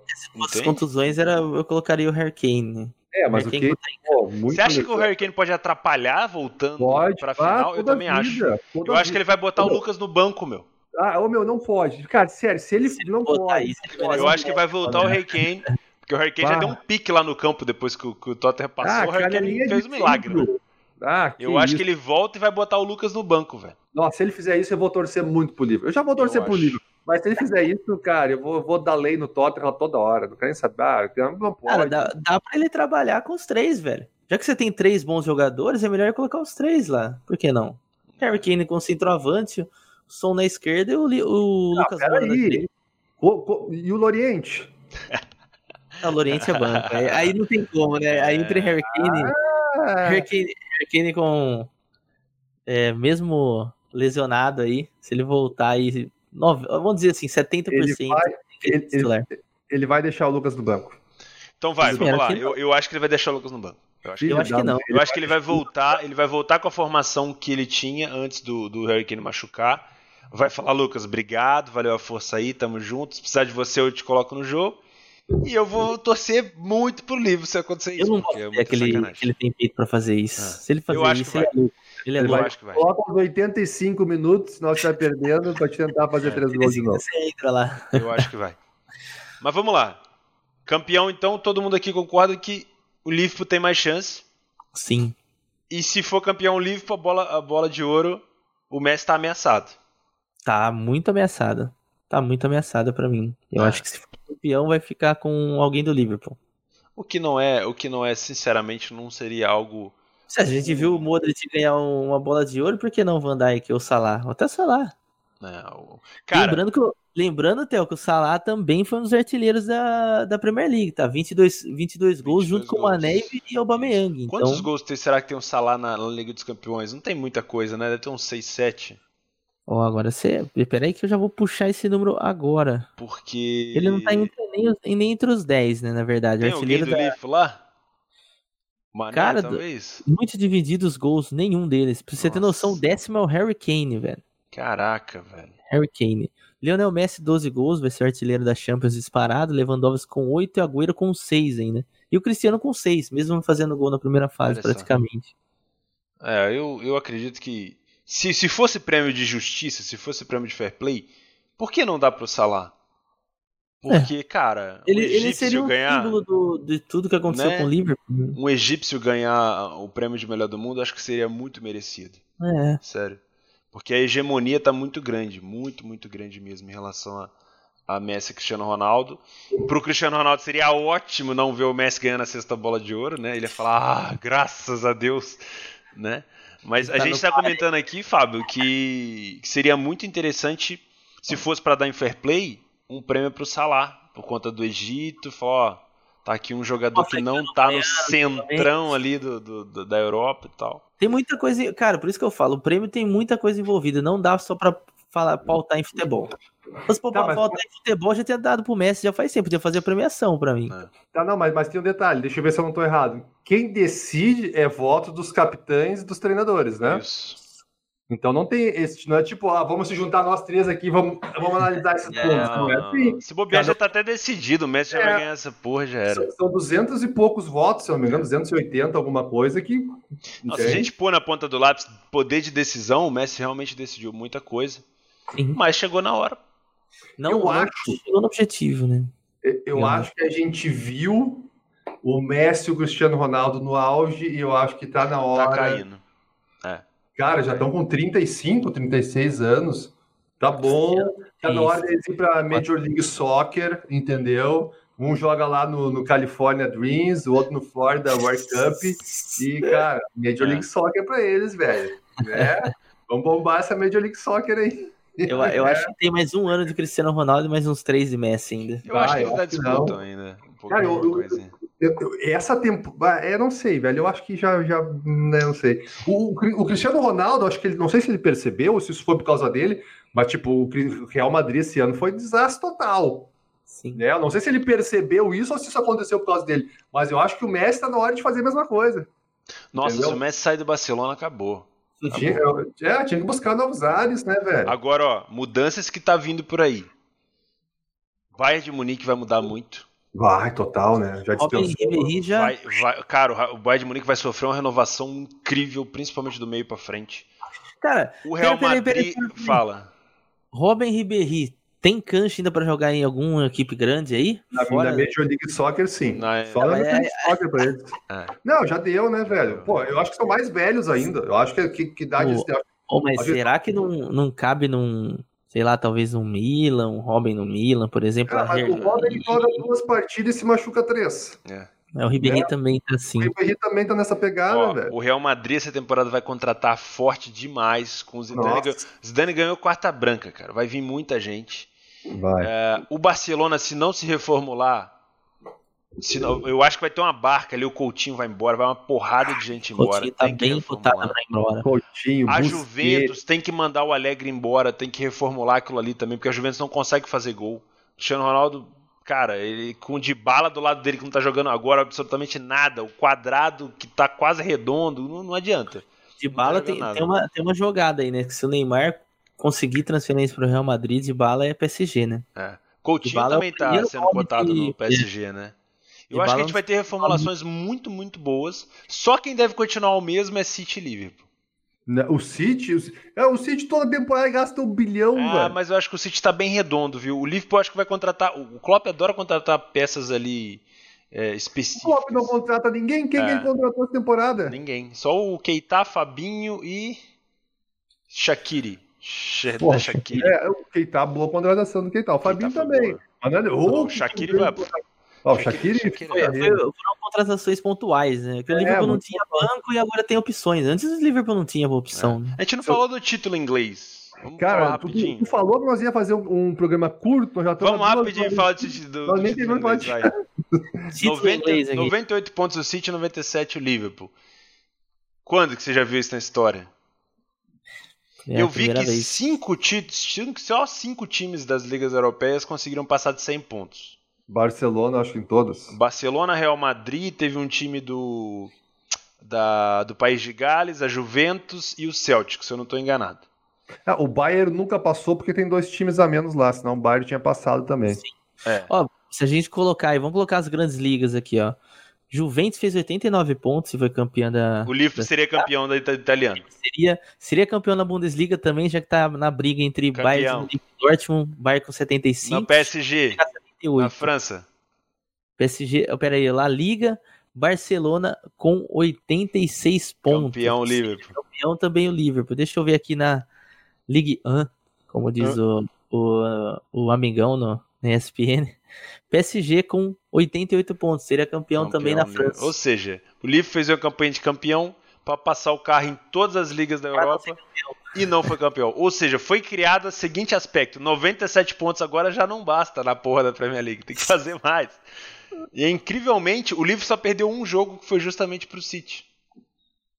Se contusões, era... eu colocaria o Harry Kane, né? É, mas o que. Você acha que o Harry Kane pode atrapalhar voltando pode, pra final? Eu também vida, acho. Eu acho que ele vai botar o Lucas no banco, meu. Ah, ô meu, não pode. Cara, sério, se ele se não pode. Isso, eu acho que vai voltar o Harry Kane, Porque o Harry Kane já deu um pique lá no campo depois que o, que o Tottenham passou. Ah, o Harry Kane fez um milagre, né? Ah, que Eu acho isso. que ele volta e vai botar o Lucas no banco, velho. Nossa, se ele fizer isso, eu vou torcer muito pro livro. Eu já vou torcer Eu pro livro. Mas se ele fizer isso, cara, eu vou, vou dar lei no Tottenham toda hora. Não quero nem saber. Ah, não pode. Cara, dá, dá pra ele trabalhar com os três, velho. Já que você tem três bons jogadores, é melhor colocar os três lá. Por que não? Harry Kane com centroavante, Som na esquerda e o, Li- o Lucas pera Moura na aí. direita. E o Loriente? [LAUGHS] Ah, o Loriente é banco. Aí, aí não tem como, né? Aí entre Harry Kane, Ah, Harry Kane, Harry Kane com. é, mesmo lesionado aí, se ele voltar aí. nove- vamos dizer assim, 70% Ele vai- ele- titular. ele vai deixar o Lucas no banco. Então vai, vamos lá. Eu, eu acho que ele vai deixar o Lucas no banco. Eu acho que, Eu acho que não. eu acho que ele vai voltar, ele vai voltar com a formação que ele tinha antes do, do Harry Kane machucar. Vai falar, Lucas, obrigado, valeu a força aí, tamo junto. Se precisar de você, eu te coloco no jogo. E eu vou torcer muito pro livro se acontecer isso. Eu não porque gosto é é que ele, sacanagem. que ele tem peito pra fazer isso. Ah. Se ele fazer Eu acho isso, ele vai. é louco. Ele é Eu louco. acho que vai. Coloca os 85 minutos, nós vai perdendo, pra te tentar fazer É, três gols de novo. Você entra lá. Eu acho que vai. Mas vamos lá. Campeão, então, todo mundo aqui concorda que o Liverpool tem mais chance. Sim. E se for campeão o Liverpool, a bola, a bola de ouro, o Messi tá ameaçado. Tá muito ameaçada. Tá muito ameaçada pra mim. Eu Ah. acho que se for campeão vai ficar com alguém do Liverpool. O que não é, o que não é, sinceramente, não seria algo. Se a gente viu o Modric ganhar um- uma bola de ouro, por que não o Van Dijk ou o Salah? Até o Salah. Né, o- Cara, lembrando, que, o- lembrando, Theo, que o Salah também foi um dos artilheiros da, da Premier League, tá? 22, 22 gols 22 junto com o gols. Mané e o Aubameyang. Então, quantos gols tem, será que tem um Salah na, na Liga dos Campeões? Não tem muita coisa, né? Deve ter uns 6, 7. Ó, agora você... Peraí que eu já vou puxar esse número agora. Porque. Ele não tá entre, nem, nem entre os 10, né, na verdade. Tem o alguém artilheiro do da... Liverpool lá? Mané, Cara, talvez? Muito divididos os gols, nenhum deles. Pra você ter Nossa. noção, o décimo é o Harry Kane, velho. Caraca, velho. Harry Kane. Lionel Messi, 12 gols, vai ser o artilheiro da Champions disparado. Lewandowski com 8 e Agüero com 6 ainda. E o Cristiano com 6, mesmo fazendo gol na primeira fase, Olha só. praticamente. É, eu, eu acredito que. Se, se fosse prêmio de justiça, se fosse prêmio de fair play, por que não dá pro Salah? Porque, cara, É. Ele, o ele egípcio seria um ganhar. símbolo do- de tudo que aconteceu Né? com o Liverpool. Um egípcio ganhar o prêmio de melhor do mundo, acho que seria muito merecido. É. Sério. Porque a hegemonia tá muito grande, muito, muito grande mesmo em relação a, a Messi e Cristiano Ronaldo. Pro Cristiano Ronaldo seria ótimo não ver o Messi ganhando a sexta bola de ouro, né? Ele ia falar, ah, graças a Deus, né? Mas a Tá gente no tá comentando aqui, Fábio, que que seria muito interessante se fosse para dar em fair play um prêmio pro Salah, por conta do Egito, falar, ó, tá aqui um jogador que não tá no centrão ali do, do- do- da Europa e tal. Tem muita coisa. Cara, por isso que eu falo, o prêmio tem muita coisa envolvida. Não dá só pra falar, pautar em futebol. Se fosse pra Tá, mas- pautar em futebol, já tinha dado pro Messi já faz tempo. Podia fazer a premiação pra mim. Tá, não, mas, mas tem um detalhe, deixa eu ver se eu não tô errado. Quem decide é voto dos capitães e dos treinadores, né? Isso. Então não tem esse, não é tipo, ah, vamos se juntar nós três aqui, vamos, vamos analisar esses pontos. Não, é assim. Se bobear, Cada- já tá até decidido. O Messi já É. vai ganhar essa porra, já era. São, são 200 e poucos votos, se eu não me engano, 280, alguma coisa que. Nossa, se a gente pôr na ponta do lápis poder de decisão, o Messi realmente decidiu muita coisa. Sim. Mas chegou na hora. Não, Eu não acho- chegou no objetivo, né? Eu Não. acho que a gente viu o Messi e o Cristiano Ronaldo no auge e eu acho que tá na Tá hora. caindo. Cara, já estão com 35, 36 anos. Tá bom. Tá na hora deles ir pra Major League Soccer, entendeu? Um joga lá no, no California Dreams, o outro no Florida World Cup. E, cara, Major É. League Soccer pra eles, velho. Né? Vamos bombar essa Major League Soccer aí. Eu, eu acho que tem mais um ano de Cristiano Ronaldo e mais uns três de Messi ainda. Eu Ah, acho que eles da acho que disputa não. ainda. Um Cara, eu-. Eu- eu- Essa temporada, eu não sei, velho. Eu acho que já, já, né, não sei. O, o Cri- o Cristiano Ronaldo, acho que ele, não sei se ele percebeu ou se isso foi por causa dele, mas tipo, o Real Madrid esse ano foi desastre total. Sim. Né? Eu não sei se ele percebeu isso ou se isso aconteceu por causa dele, mas eu acho que o Messi tá na hora de fazer a mesma coisa. Nossa, entendeu? se o Messi sair do Barcelona, acabou. Tá Tinha, eu- é, tinha que buscar novos ares, né, velho? Agora, ó, mudanças que tá vindo por aí. Bayern de Munique vai mudar muito. Vai, total, né? Já. Ribéry já. Vai, vai, cara, o Bayern de Munique vai sofrer uma renovação incrível, principalmente do meio pra frente. Cara, O Real Peraí, peraí, Madrid peraí. fala. Robin Ribéry Tem cancha ainda para jogar em alguma equipe grande aí? Na, Fora... na Major League Soccer, sim. Não, é- Só Não, na é- Major League Soccer pra eles. É. Não, já deu, né, velho? Pô, eu acho que são mais velhos ainda. Eu acho que, que, que idade... O- Ô, mas Pode- será que não, não cabe num, sei lá, talvez um Milan, um Robin no Milan, por exemplo? Cara, a mas o Robin joga duas partidas e se machuca três. É. É, o Ribéry também tá assim. O Ribéry também tá nessa pegada, Ó, velho. o Real Madrid essa temporada vai contratar forte demais com o Zidane. Nossa. Zidane ganhou quarta branca, cara. Vai vir muita gente. Vai. É, o Barcelona, se não se reformular, se não- eu acho que vai ter uma barca ali, o Coutinho vai embora, vai uma porrada de gente O embora. Coutinho tá tem que bem pra ir embora. Coutinho, A. Juventus tem que mandar o Alegre embora, tem que reformular aquilo ali também, porque a Juventus não consegue fazer gol. O Cristiano Ronaldo, cara, ele com o Dybala do lado dele que não tá jogando agora absolutamente nada, o quadrado que tá quase redondo, não, não adianta. De bala tá tem, tem, uma, tem uma jogada aí, né? Que se o Neymar conseguir transferência pro Real Madrid, de bala é PSG, né? É. Coutinho Dybala é o também tá primeiro sendo cotado que- no PSG, né? Eu Dybala acho que a é gente vai ter reformulações muito, muito boas. Só quem deve continuar o mesmo é City e Liverpool. Né, O City, o, Ci- é, o City toda temporada gasta um bilhão, Ah, velho. mas eu acho que o City tá bem redondo, viu? O Liverpool acho que vai contratar. O Klopp adora contratar peças ali é, O específicas. Klopp não contrata ninguém. Quem É. que ele contratou essa temporada? Ninguém. Só o Keita, Fabinho e. Shaqiri. Sh- Porra, da Shaqiri. É, o Keita, boa contratação do Keita. O Fabinho Keita também. oh, o Shaqiri vai- Ó, o Shaqiri, é- foi- foram contratações pontuais, né? Que o É, Liverpool não tinha banco e agora tem opções. Antes o Liverpool não tinha opção. né? A gente não falou do título inglês. Vamos falar Cara, tu, tu falou que nós ia fazer um, um programa curto, nós já estamos Vamos duas rapidinho horas. falar do, Nós nem terminamos inglês, de vai. [LAUGHS] Título 90, inglês aqui. 98 pontos o City, 97 o Liverpool. Quando que você já viu isso na história? É Eu vi que vez. cinco títulos, cinco- só cinco times das ligas europeias conseguiram passar de 100 pontos. Barcelona, acho que em todas. Barcelona, Real Madrid, teve um time do da, do país de Gales, a Juventus e o Celtic, se eu não estou enganado. Ah, o Bayern nunca passou porque tem dois times a menos lá, senão o Bayern tinha passado também. É. Ó, se a gente colocar aí, vamos colocar as grandes ligas aqui, ó. Juventus fez 89 pontos e foi campeã da. O Liverpool da- seria campeão da ita- italiana. Seria, seria campeão na Bundesliga também, já que tá na briga entre Campeão. Bayern e Dortmund, Bayern com Na 75 PSG, na 78. França. PSG, oh, pera aí, La Liga, Barcelona com 86 pontos. Campeão Liverpool. Campeão também o Liverpool. Deixa eu ver aqui na Ligue 1, como diz o, o, o amigão no, na ESPN. PSG com 88 pontos, seria campeão, também na Campeão, né? França. Ou seja, o Liverpool fez uma campanha de campeão para passar o carro em todas as ligas da não Europa e não foi campeão. Ou seja, foi criado o seguinte aspecto: 97 pontos agora já não basta na porra da Premier League, tem que fazer mais. E incrivelmente, o Liverpool só perdeu um jogo que foi justamente pro City.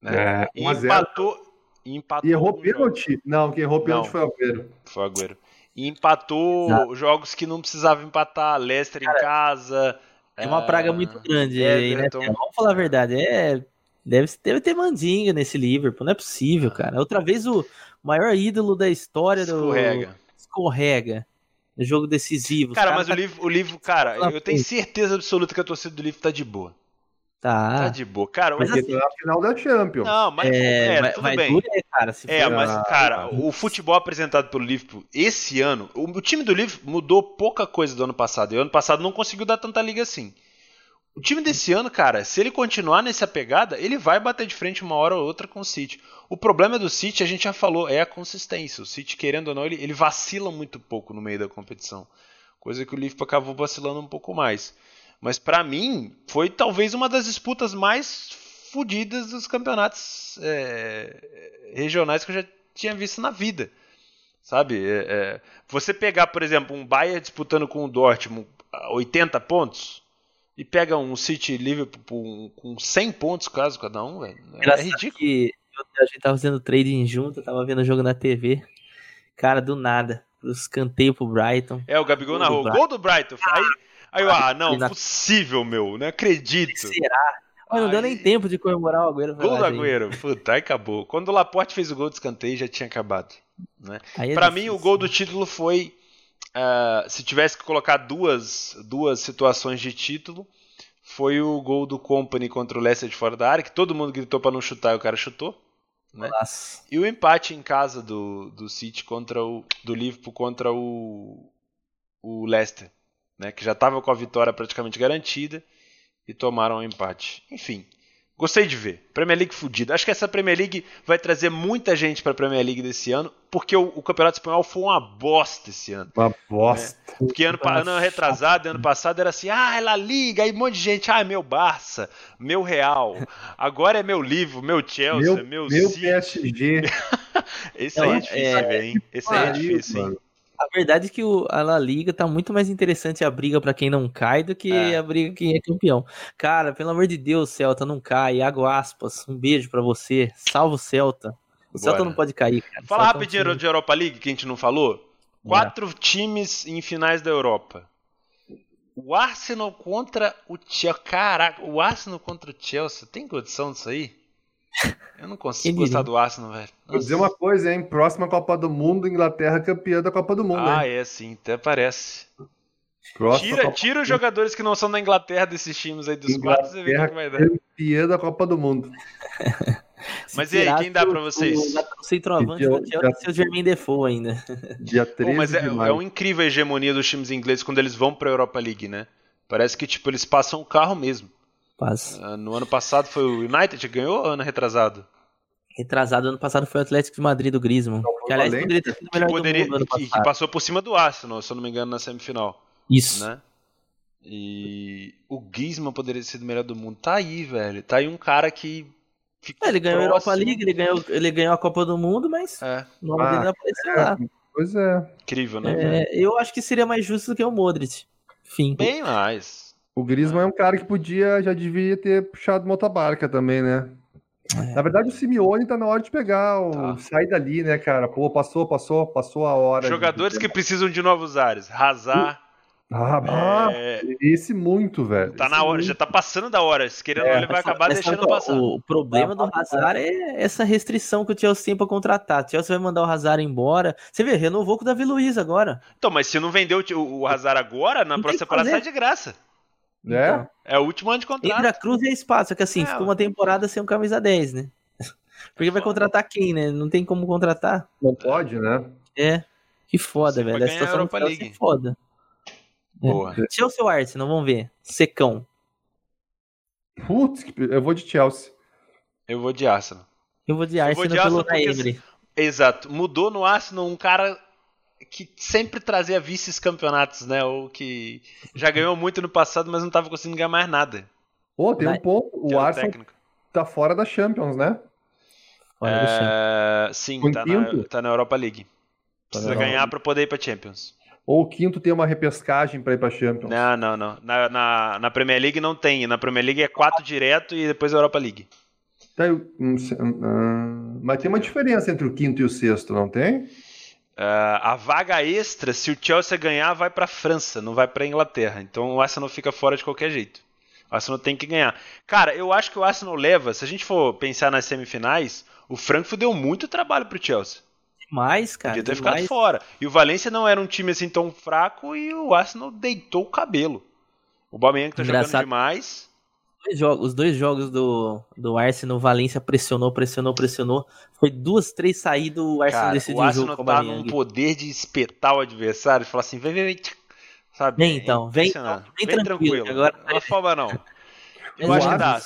Né? É, E 1 a 0. empatou. E empatou E errou um jogo. pênalti? Não, quem errou pênalti Não. foi o Agüero. Foi o Agüero. E empatou Exato. jogos que não precisava empatar. Leicester em casa. É uma ah, praga muito grande aí, né? Everton. Vamos falar a verdade, é... Deve, deve ter mandinga nesse Liverpool, não é possível, cara. Outra vez o maior ídolo da história do... Escorrega. escorrega no jogo decisivo. Cara, caras mas o tá- livro, o livro, cara, eu tenho certeza absoluta que a torcida do livro tá de boa. Tá Tá. de boa. Cara, Mas assim- tá na final da Champions. não, mas É, é, tudo vai bem. cara, se É, mas, Ah, cara, o futebol apresentado pelo Liverpool esse ano, o, o time do Liverpool mudou pouca coisa do ano passado. E o ano passado não conseguiu dar tanta liga assim. O time desse ano, cara, se ele continuar nessa pegada, ele vai bater de frente uma hora ou outra com o City. O problema do City, a gente já falou, é a consistência. O City, querendo ou não, ele, ele vacila muito pouco no meio da competição. Coisa que o Liverpool acabou vacilando um pouco mais. Mas pra mim, foi talvez uma das disputas mais fodidas dos campeonatos é, regionais que eu já tinha visto na vida. Sabe? É, é, você pegar, por exemplo, um Bayern disputando com o Dortmund a 80 pontos e pega um City Liverpool com 100 pontos quase cada um, velho. É Engraçado ridículo. que a gente tava fazendo trading junto, tava vendo o jogo na TV. Cara, do nada. Escanteio pro Brighton. É, o Gabigol Gol na do rua. Brighton. Gol do Brighton. Aí, aí eu, ah, não, Na- possível, meu. Não acredito. Será? Mas não deu nem tempo de comemorar o Agüero. Gol do. Agüero. Puta, aí acabou. Quando o Laporte fez o gol de escanteio, já tinha acabado. Né? É Pra difícil. mim, o gol do título foi. ah, se tivesse que colocar duas, duas situações de título, foi o gol do Company contra o Leicester de fora da área, que todo mundo gritou pra não chutar e o cara chutou. Né? E o empate em casa do, do City contra o. do Liverpool contra o. o Leicester, né, que já estava com a vitória praticamente garantida e tomaram o um empate. Enfim, Gostei de ver. Premier League fudida. Acho que essa Premier League vai trazer muita gente para a Premier League desse ano, porque o, o, Campeonato Espanhol foi uma bosta esse ano. Uma bosta. Né? Porque ano, ano retrasado, ano passado era assim: ah, ela liga, aí um monte de gente, ah, é meu Barça, meu Real, agora é meu livro, meu Chelsea, meu, meu, meu PSG. [LAUGHS] esse aí é difícil, é, hein? Esse aí é difícil, hein? A verdade é que o, a La Liga tá muito mais interessante a briga para quem não cai do que é. a briga quem é campeão. Cara, pelo amor de Deus, Celta, não cai. Iago Aspas, um beijo para você. Salva o Celta. O Bora. Celta não pode cair, cara. Fala rapidinho é um de Europa League que a gente não falou. Quatro times em finais da Europa. O Arsenal contra o Chelsea. Caraca, o Arsenal contra o Chelsea. Tem condição disso aí? Eu não consigo gostar do Arsenal, velho. Vou dizer uma coisa, hein? Próxima Copa do Mundo, Inglaterra campeã da Copa do Mundo. Ah, hein? é sim, até parece. Próxima tira, tira os jogadores que não são da Inglaterra desses times aí dos Inglaterra quatro, você vê o que vai dar. Campeã da Copa do Mundo. [LAUGHS] mas e aí, quem dá pra vocês? O centroavante da Chelsea é o Germain Defoe ainda. [LAUGHS] Dia 13 Pô, mas é, é uma incrível a hegemonia dos times ingleses quando eles vão pra Europa League, né? Parece que, tipo, eles passam o carro mesmo. Passa. Uh, no ano passado foi o United que ganhou ou ano retrasado? Retrasado, ano passado foi o Atlético de Madrid do Griezmann. que aliás poderia ter sido o melhor poderia, do mundo ano que, que, passou por cima do Arsenal, se eu não me engano, na semifinal. Isso. Né? E o Griezmann poderia ter sido o melhor do mundo. Tá aí, velho. Tá aí um cara que é, ele ganhou próximo. a Europa League, ele ganhou, ele ganhou a Copa do Mundo, mas é. o nome ah, dele não apareceu é, lá. Pois é. Incrível, né? É, eu acho que seria mais justo do que o Modric. Fim. Bem mais. O Griezmann é um cara que podia, já devia ter puxado uma outra barca também, né? É. Na verdade, o Simeone tá na hora de pegar, o... Tá. sair dali, né, cara? Pô, passou, passou, passou a hora. Jogadores de... que precisam de novos ares. Hazard. Ah, é... esse muito, velho. Tá na hora, muito. já tá passando da hora. Se querendo, é, ele vai acabar deixando passar. O problema do Hazard é essa restrição que o Chelsea tem pra contratar. O Chelsea vai mandar o Hazard embora. Você vê, renovou com o Davi Luiz agora. Então, mas se não vendeu o Hazard agora, na próxima temporada sai de graça. É? Então, é o último ano de contrato. Entre a Cruz e a Espaço, só que assim, é. ficou uma temporada sem um camisa 10, né? [LAUGHS] Porque vai contratar quem, né? Não tem como contratar. Não pode, né? É. Que foda, Você velho. A situação Europa League. é foda. Boa. É. Chelsea ou Arsenal, vamos ver. Secão. Putz, eu vou de Chelsea. Eu vou de Arsenal. Eu vou de Arsenal, vou de Arsenal pelo porque... Exato. Mudou no Arsenal um cara que sempre trazia vices-campeonatos, né? Ou que já ganhou muito no passado, mas não estava conseguindo ganhar mais nada. Pô, tem um ponto. O Arsenal tá fora da Champions, né? É... Sim, tá na, tá na, Europa League. Precisa ganhar para poder ir para Champions. Ou o quinto tem uma repescagem para ir para Champions? Não, não, não. Na, na, na, Premier League não tem. Na Premier League é quatro direto e depois a Europa League. Tá, mas tem uma diferença entre o quinto e o sexto, não tem? Uh, a vaga extra, se o Chelsea ganhar, vai para a França, não vai para a Inglaterra. Então o Arsenal fica fora de qualquer jeito. O Arsenal tem que ganhar. Cara, eu acho que o Arsenal leva, se a gente for pensar nas semifinais, o Frankfurt deu muito trabalho pro Chelsea. Demais, cara. Podia ter demais. ficado fora. E o Valência não era um time assim tão fraco e o Arsenal deitou o cabelo. O Bameyang tá Engraçado. jogando demais dois jogos, os dois jogos do, do Arsenal, Valência pressionou, pressionou, pressionou. Foi duas, três saídas, o Arsenal Cara, decidiu o, Arsenal o jogo com tá num poder de espetar o adversário e falar assim, vem, vem, vem. Sabe? Vem então, vem, então, vem, vem tranquilo. tranquilo. Agora... Não afoba não. [LAUGHS] Eu acho que dá.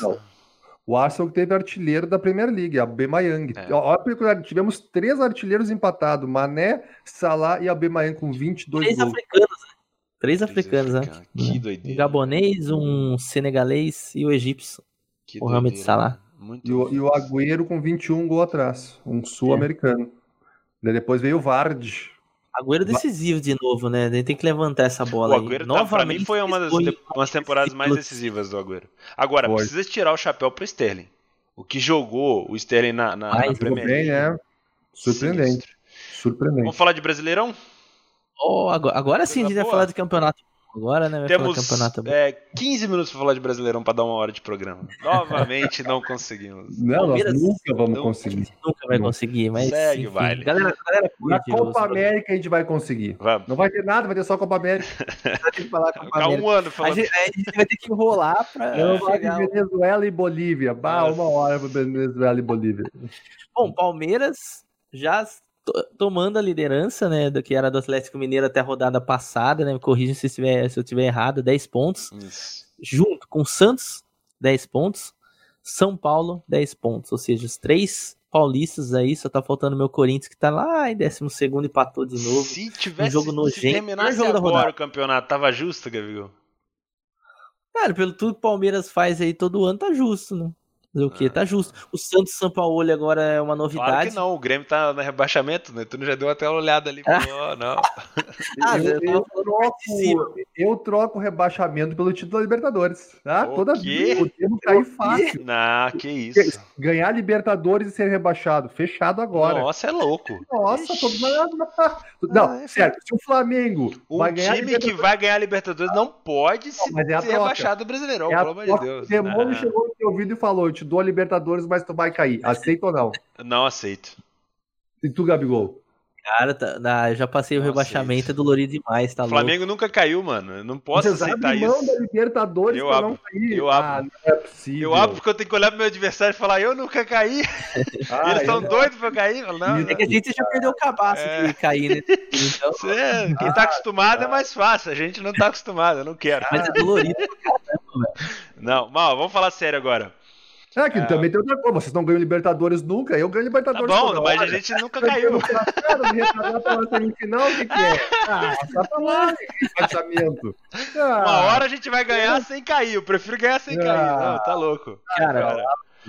O Arsenal teve artilheiro da Premier League, a Aubameyang. É. Olha, tivemos três artilheiros empatados, Mané, Salah e Aubameyang com 22 três gols. africanos, né? Três africanos, né? Que doideira. Um gabonês, um senegalês e o egípcio. Que o Mohamed Salah. E o, e o Agüero com 21 gol atrás. Um sul-americano. É. Depois veio o Vard. Agüero decisivo de novo, né? A gente tem que levantar essa bola o Agüero, aí. Tá, Novamente, pra mim foi uma das umas temporadas mais decisivas do Agüero. Agora, foi. precisa tirar o chapéu pro Sterling. O que jogou o Sterling na, na, na Premier League. Bem, é. Surpreendente. Surpreendente. Vamos falar de Brasileirão? Oh, agora, agora sim a gente vai falar de campeonato. Agora, né? Vai Temos campeonato é, 15 minutos para falar de Brasileirão para dar uma hora de programa. Novamente não conseguimos. Não, nós nunca vamos não, conseguir. Nunca vai conseguir, mas. Segue o baile. Galera, galera Na Copa América a gente vai conseguir. Vamos. Não vai ter nada, vai ter só Copa América. [LAUGHS] vai ter que falar Copa Ficar América. um ano falando. A gente, a gente, vai ter que enrolar para. Eu vou de Venezuela e Bolívia. Bah, uma hora para Venezuela e Bolívia. Bom, Palmeiras já tomando a liderança, né, do que era do Atlético Mineiro até a rodada passada, né? Me corrija se, se eu estiver errado, 10 pontos. Isso. Junto com Santos, 10 pontos. São Paulo, 10 pontos. Ou seja, os três paulistas aí, só tá faltando meu Corinthians, que tá lá em 12 segundo empatou de novo. Se tivesse, jogo se nojento, terminasse jogo da agora rodada. o campeonato, tava justo, Gabigol? Cara, pelo tudo que o Palmeiras faz aí todo ano, tá justo, né? Fazer o quê? Ah. Tá justo. O Santos São Paulo agora é uma Claro novidade. que não, o Grêmio tá no rebaixamento, né? Tu já deu até uma olhada ali, não. [LAUGHS] Ah, eu, eu troco, eu troco o rebaixamento pelo título da Libertadores. Tá? O Toda quê? vida podemos cair fácil. Não, que isso. Ganhar Libertadores e ser rebaixado. Fechado agora. Nossa, é louco. Nossa, Ixi. todo mundo. Não, Ah, é sério, se o Flamengo Um vai ganhar time que vai ganhar a Libertadores não pode se, mas é a ser troca. rebaixado do Brasileirão, é pelo amor de. Deus. O demônio Não, chegou no teu ouvido e falou: te dou a Libertadores, mas tu vai cair. Aceita ou não? [LAUGHS] não aceito. E tu, Gabigol? Cara, tá, na- já passei o rebaixamento, isso. é dolorido demais, tá O Flamengo nunca caiu, mano. Eu não posso Vocês aceitar abrem mão isso. da Libertadores Eu pra abro. não cair. Eu Ah, abro. não é possível. Eu abro porque eu tenho que olhar pro meu adversário e falar, eu nunca caí. [LAUGHS] Ah, Eles eu são não. doidos pra eu cair. Eu Não. É que a gente já perdeu o cabaço É. de cair, né? Então, Você- quem tá acostumado é mais fácil. A gente não tá acostumado, eu não quero. mas é dolorido. Não, mal, vamos falar sério agora. É, que É. também tem outra coisa. Vocês não ganham Libertadores nunca. Eu ganho Tá Libertadores bom, toda mas a gente nunca Eu caiu. ganho pra cara, me retardar pra uma semifinal, o que, que é? [LAUGHS] Ah, tá pra esse pensamento. Ah, Uma hora a gente vai ganhar sem cair. Eu prefiro ganhar sem Ah. cair. Não, tá louco. Cara, Cara.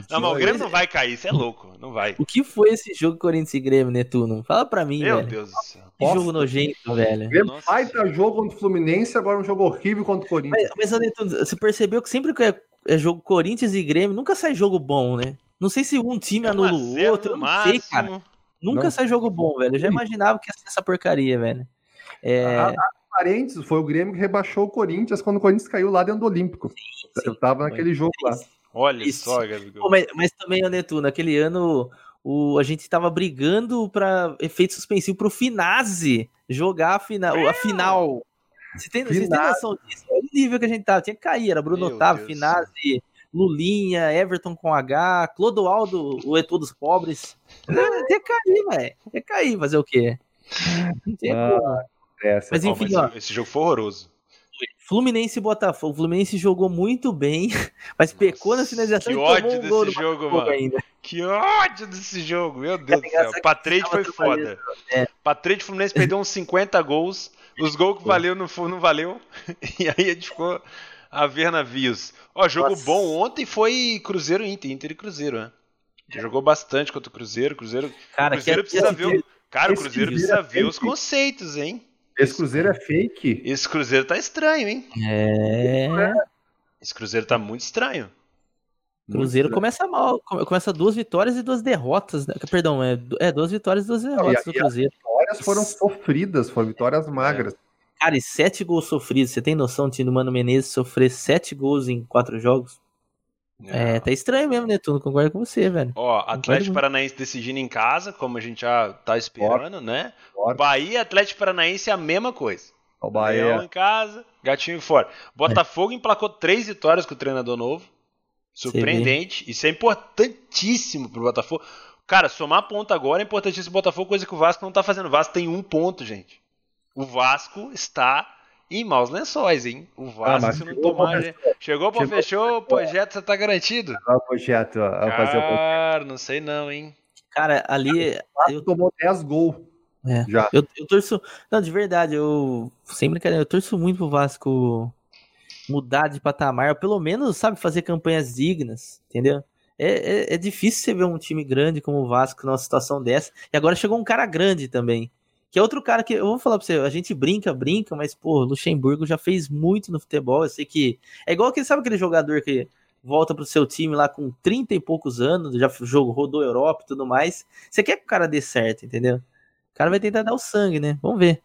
Não, mas o Grêmio não vai cair, isso é louco. Não vai. o que foi esse jogo Corinthians e Grêmio, Netuno? Fala pra mim, Meu velho. Deus do céu. Que Nossa. jogo nojento, velho. Grêmio Nossa baita jogo contra o Fluminense, agora um jogo horrível contra o Corinthians. Mas, mas Netuno, você percebeu que sempre que é, jogo Corinthians e Grêmio, nunca sai jogo bom, né? Não sei se um time anula 1 a o 0 outro, eu não sei, cara. Nunca Não sai jogo bom, velho. Eu já imaginava que ia ser essa porcaria, velho. É, Ah, Parênteses, foi o Grêmio que rebaixou o Corinthians quando o Corinthians caiu lá dentro do Olímpico. Eu tava naquele jogo lá. Olha Isso. só, Gabigol. Mas, mas também, ô Netuno, naquele ano o, a gente tava brigando pra efeito suspensivo pro Finazzi jogar a, fina, a final. Você tem, vocês têm Finazzi. noção disso? Nível que a gente tava. Tinha que cair, era Bruno Meu Otávio, Deus. Finazzi, Lulinha, Everton com H, Clodoaldo, o Etu dos Pobres. Tinha que cair, velho. Tinha que cair, fazer o quê? Não tinha Ah. Essa. Mas Ó, enfim, mas ó. esse jogo foi horroroso. Fluminense e Botafogo. O Fluminense jogou muito bem, [LAUGHS] mas pecou na finalização Que ódio um desse do jogo, mano. ainda. Que ódio desse jogo, meu Deus do engraçado céu. tava foi foda. é. Patrade Fluminense perdeu uns 50 gols. Os gols que valeu não, não valeu. [LAUGHS] E aí a gente ficou a ver navios. Ó, jogo Nossa. bom ontem foi Cruzeiro e Inter, Inter e Cruzeiro, né? Jogou bastante contra o Cruzeiro. Cruzeiro, Cara, Cruzeiro que- precisa esse- ver. o- Cara, o Cruzeiro precisa é ver os conceitos, hein? Esse Cruzeiro é fake. Esse Cruzeiro tá estranho, hein? É. Esse Cruzeiro tá muito estranho. Cruzeiro começa mal, come- começa duas vitórias e duas derrotas, né? Perdão, é, é duas vitórias e duas derrotas do Cruzeiro. vitórias foram sofridas, foram vitórias magras. Cara, e sete gols sofridos. Você tem noção de do Mano Menezes sofrer sete gols em quatro jogos? É, tá estranho mesmo, Netuno. Concordo com você, velho. Ó, Atlético muito. Paranaense decidindo em casa, como a gente já tá esperando, né? Bora. Bahia e Atlético Paranaense é a mesma coisa. O Leão Bahia. em casa, gatinho fora. Botafogo emplacou três vitórias com o treinador novo. Surpreendente. Isso é importantíssimo pro Botafogo. Cara, somar ponto agora é importantíssimo pro Botafogo, coisa que o Vasco não tá fazendo. O Vasco tem um ponto, gente. O Vasco está em maus lençóis, hein? O Vasco, mas se não chegou tomar. pra gente- Chegou Chegou fechou, o projeto você tá garantido. Olha o projeto, ó. Cara, não sei não, hein? Cara, ali. Eu, Tomou 10 gols. É. Já. eu, eu torço. Não, de verdade, eu. Sem brincadeira, eu torço muito pro Vasco mudar de patamar, ou pelo menos, sabe, fazer campanhas dignas, entendeu? É, é, é difícil você ver um time grande como o Vasco numa situação dessa. E agora chegou um cara grande também. Que é outro cara que, eu vou falar pra você, a gente brinca, brinca, mas, pô, Luxemburgo já fez muito no futebol. Eu sei que. É igual aquele, sabe aquele jogador que volta pro seu time lá com 30 e poucos anos, já jogo, rodou Europa e tudo mais. Você quer que o cara dê certo, entendeu? O cara vai tentar dar o sangue, né? Vamos ver.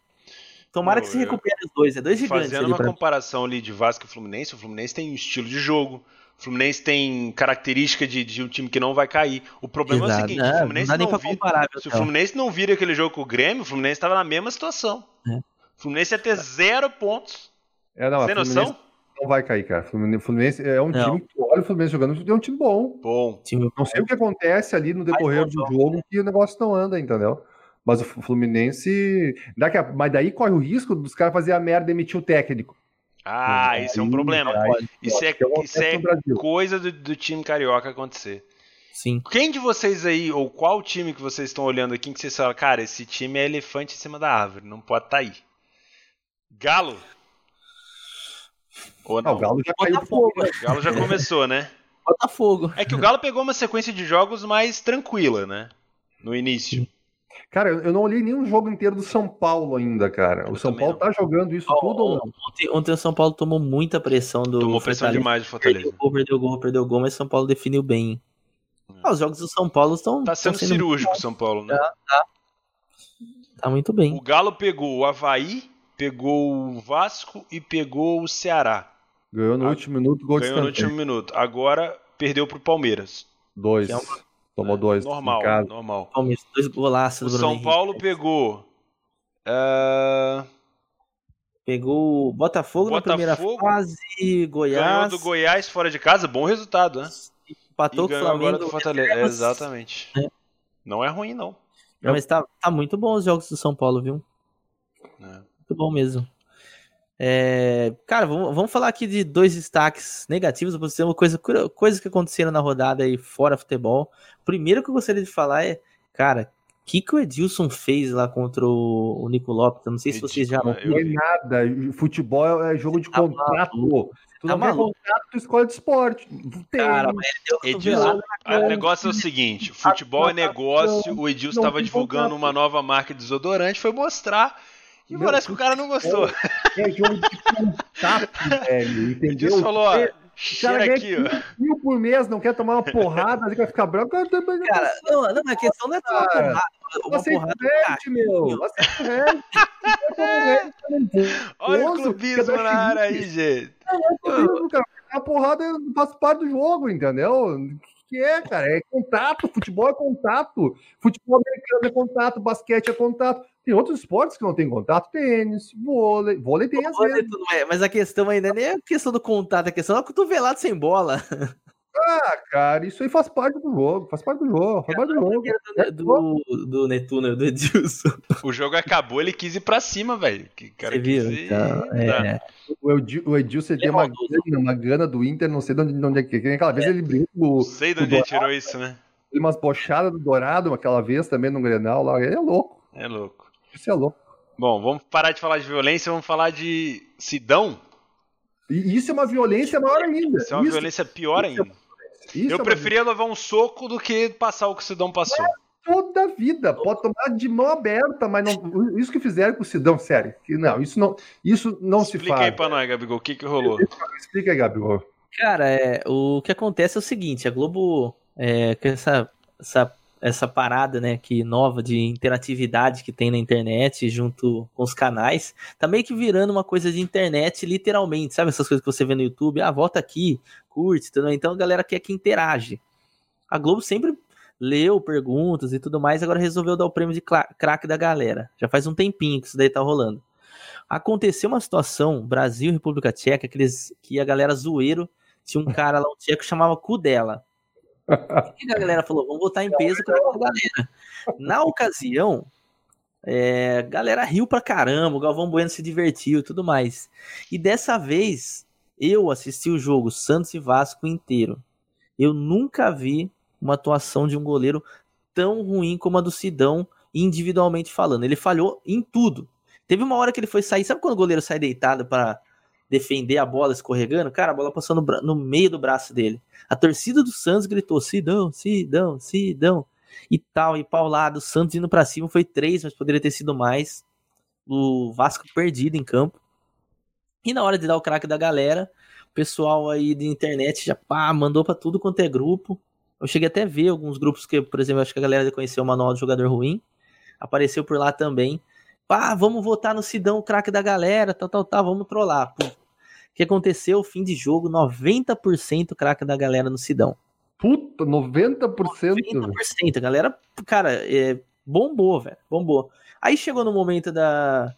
Tomara Pô, que se eu- recupere os dois. É dois gigantes Fazendo uma pra comparação ali de Vasco e Fluminense, o Fluminense tem um estilo de jogo. O Fluminense tem característica de, de um time que não vai cair. O problema é o Exato. seguinte: Não, o não Fluminense dá nem não pra vira, comparar, se o. Fluminense não vira aquele jogo com o Grêmio, o Fluminense estava na mesma situação. É. O Fluminense ia ter zero pontos. É, não, Fluminense noção? não vai cair, cara. Fluminense, Fluminense é um Não. time que olha o Fluminense jogando, é um time bom. Bom, Time- Não sei o que acontece ali no decorrer do bom, jogo que o negócio não anda, entendeu? Mas o Fluminense. Daqui a... Mas daí corre o risco dos caras fazer a merda e emitir o técnico. Ah, isso é um problema. isso é, isso é coisa do, do, time carioca acontecer. Sim. Quem de vocês aí, ou qual time que vocês estão olhando aqui, que vocês falam, cara, esse time é elefante em cima da árvore, não pode estar tá aí? Galo? Ou não? não o Galo já caiu fogo. O Galo já começou, né? Botafogo. É que o Galo pegou uma sequência de jogos mais tranquila, né? No início. Cara, eu não olhei nenhum jogo inteiro do São Paulo ainda, cara. O São Paulo não. tá jogando isso oh, tudo ou não? Ontem, ontem, o São Paulo tomou muita pressão do. Tomou pressão demais do Fortaleza. Perdeu gol, perdeu gol, perdeu gol, mas o São Paulo definiu bem. Hum. Ah, os jogos do São Paulo estão. Tá sendo, sendo cirúrgico o São Paulo, né? Tá, tá. Tá muito bem. O Galo pegou o Havaí, pegou o Vasco e pegou o Ceará. Ganhou no último minuto, gol Ganhou no último minuto. Agora perdeu pro Palmeiras. Dois. É uma... Tomou dois. Normal, normal. Palmeiras, dois golaços. O São Henrique. Paulo pegou. Uh... Pegou o Botafogo, Botafogo, na primeira fase, Goiás. Ganhou do Goiás fora de casa, bom resultado, né? Empatou com o Flamengo. Agora do Fortaleza. É, exatamente. É. Não é ruim, não. não mas tá, tá muito bom os jogos do São Paulo, viu? É. Muito bom mesmo. É, cara, vamos, vamos, falar aqui de dois destaques negativos, você uma coisa, coisas que aconteceram na rodada aí fora futebol. Primeiro que eu gostaria de falar é, cara, o que, que o Edilson fez lá contra o, o Nico Lopes? Eu não sei se vocês já. Não é nada. Futebol é jogo de tá contrato. Maluco. Tu tá não maluco. quer contrato, tu escolhe de esporte. Tem. Cara, Edilson, o negócio é o seguinte: futebol é negócio. O Edilson estava divulgando uma nova marca de desodorante, foi mostrar e parece que o cara não gostou. É, é jogo de contato, [LAUGHS] velho, entendeu? Ele falou, ó, cheira aqui, ó. mil por mês, não quer tomar uma porrada, ele vai ficar branco. Cara, não, não, a questão não é tomar porrada. Uma você porrada rede, meu. Você rede. Olha o clubismo na área aí, gente. Não, é A porrada faz parte do jogo, entendeu? Que é, cara? É contato, futebol é contato, futebol americano é contato, basquete é contato. Tem outros esportes que não tem contato, tênis, vôlei, vôlei tem às vezes. Mas a questão ainda nem é a questão do contato, a questão é cotovelado sem bola. [LAUGHS] Ah, cara, isso aí faz parte do jogo, faz parte do jogo, faz parte do jogo. Do, do, do Netuno, do Edilson. O jogo acabou, ele quis ir pra cima, velho. Você viu? Ir... Então, é. O Edilson tem uma gana, uma gana do Inter, não sei de onde, de onde é que é. Aquela vez ele brinca Não sei de onde ele tirou isso, né? Ele umas bochadas do Dourado aquela vez também no Grenal lá. Ele é louco. É louco. Isso é louco. Bom, vamos parar de falar de violência, vamos falar de Sidão. E isso é uma violência maior ainda. Isso é uma isso, violência pior ainda. Isso eu é preferia levar um soco do que passar o que o Sidão passou. É toda a vida, pode tomar de mão aberta, mas não, isso que fizeram com o Sidão, sério. Não, isso não, isso não se faz. Explica aí pra nós, Gabigol, o que que rolou? Explica aí, Gabigol. Cara, é, o que acontece é o seguinte, a Globo, é, com essa, essa essa parada, né, que nova de interatividade que tem na internet junto com os canais, tá meio que virando uma coisa de internet, literalmente, sabe essas coisas que você vê no YouTube, ah, volta aqui, curte, tudo, então a galera quer que interage. A Globo sempre leu perguntas e tudo mais, agora resolveu dar o prêmio de craque da galera. Já faz um tempinho que isso daí tá rolando. Aconteceu uma situação, Brasil e República Tcheca, que, eles, que a galera zoeiro, tinha um cara lá, um tcheco, chamava Kudela. E a galera falou, vamos botar em peso com a galera. Na ocasião, é, galera riu pra caramba, o Galvão Bueno se divertiu e tudo mais. E dessa vez, eu assisti o jogo Santos e Vasco inteiro. Eu nunca vi uma atuação de um goleiro tão ruim como a do Sidão, individualmente falando. Ele falhou em tudo. Teve uma hora que ele foi sair, sabe quando o goleiro sai deitado para defender a bola escorregando, cara, a bola passou no, no, meio do braço dele. A torcida do Santos gritou: Sidão, Sidão, Sidão. E tal, e paulado. O Santos indo para cima foi três, mas poderia ter sido mais. O Vasco perdido em campo. E na hora de dar o craque da galera, o pessoal aí de internet já pá, mandou para tudo quanto é grupo. Eu cheguei até a ver alguns grupos que, por exemplo, acho que a galera conheceu o manual do jogador ruim. Apareceu por lá também. Pá, vamos votar no Sidão, o craque da galera, tal, tal, tal, vamos trollar. O que aconteceu? Fim de jogo, 90% craque da galera no Sidão. Puta, 90%? 90%. A galera, cara, é, bombou, velho. Bombou. Aí chegou no momento da.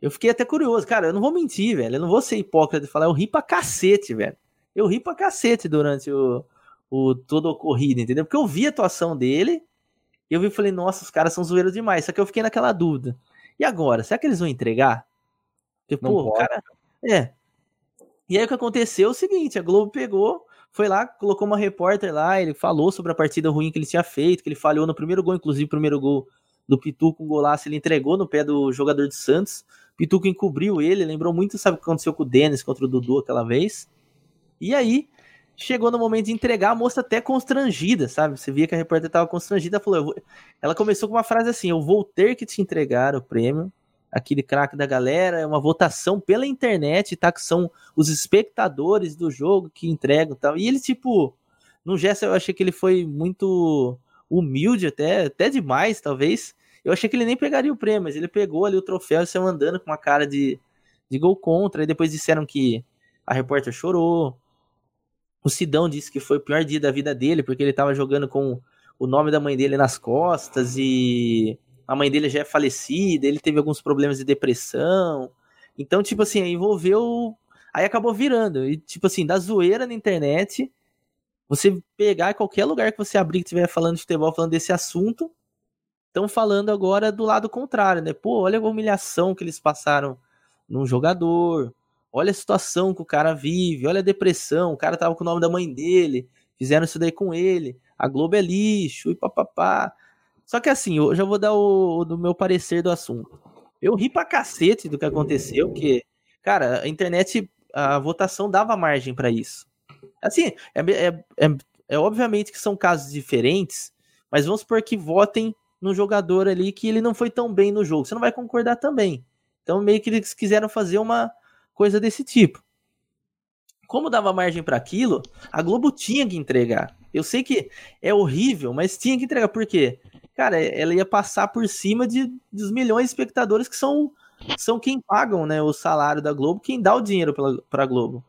Eu fiquei até curioso, cara. Eu não vou mentir, velho. Eu não vou ser hipócrita de falar. Eu ri pra cacete, velho. Eu ri pra cacete durante o, o todo ocorrido, entendeu? Porque eu vi a atuação dele E eu vi e falei, nossa, os caras são zoeiros demais. Só que eu fiquei naquela dúvida. E agora? Será que eles vão entregar? Porque, Não pô, o pode. cara. É. E aí o que aconteceu é o seguinte: a Globo pegou, foi lá, colocou uma repórter lá, ele falou sobre a partida ruim que ele tinha feito, que ele falhou no primeiro gol, inclusive o primeiro gol do Pituco, um golaço, ele entregou no pé do jogador de Santos. Pituco encobriu ele, lembrou muito, sabe o que aconteceu com o Denis contra o Dudu aquela vez? E aí, chegou no momento de entregar, a moça até constrangida, sabe? Você via que a repórter estava constrangida, vou... ela começou com uma frase assim: "Eu vou ter que te entregar o prêmio". Aquele craque da galera, é uma votação pela internet, tá? Que são os espectadores do jogo que entregam tal. E ele, tipo, num gesto eu achei que ele foi muito humilde, até, até demais, talvez. Eu achei que ele nem pegaria o prêmio, mas ele pegou ali o troféu e saiu andando com uma cara de, de gol contra. E depois disseram que a repórter chorou. O Sidão disse que foi o pior dia da vida dele, porque ele tava jogando com o nome da mãe dele nas costas e a mãe dele já é falecida, ele teve alguns problemas de depressão. Então, tipo assim, envolveu. Aí acabou virando. E, tipo assim, da zoeira na internet, você pegar qualquer lugar que você abrir que estiver falando de futebol, falando desse assunto, estão falando agora do lado contrário, né? Pô, olha a humilhação que eles passaram num jogador. Olha a situação que o cara vive, olha a depressão, o cara tava com o nome da mãe dele, fizeram isso daí com ele, a Globo é lixo e papapá. Só que assim, eu já vou dar o, o do meu parecer do assunto. Eu ri pra cacete do que aconteceu, porque, cara, a internet, a votação dava margem para isso. Assim, é, é, é, é, obviamente que são casos diferentes, mas vamos supor que votem no jogador ali que ele não foi tão bem no jogo. Você não vai concordar também. Então, meio que eles quiseram fazer uma coisa desse tipo. Como dava margem para aquilo, a Globo tinha que entregar. Eu sei que é horrível, mas tinha que entregar. Por quê? Cara, ela ia passar por cima de, dos milhões de espectadores que são, são quem pagam né, o salário da Globo, quem dá o dinheiro para a Globo.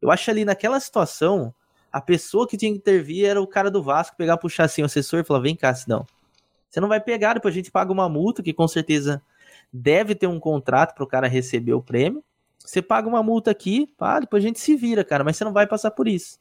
Eu acho ali naquela situação, a pessoa que tinha que intervir era o cara do Vasco, pegar, puxar assim o assessor e falar: vem cá, não. Você não vai pegar, depois a gente paga uma multa, que com certeza deve ter um contrato para o cara receber o prêmio. Você paga uma multa aqui, pá, depois a gente se vira, cara, mas você não vai passar por isso.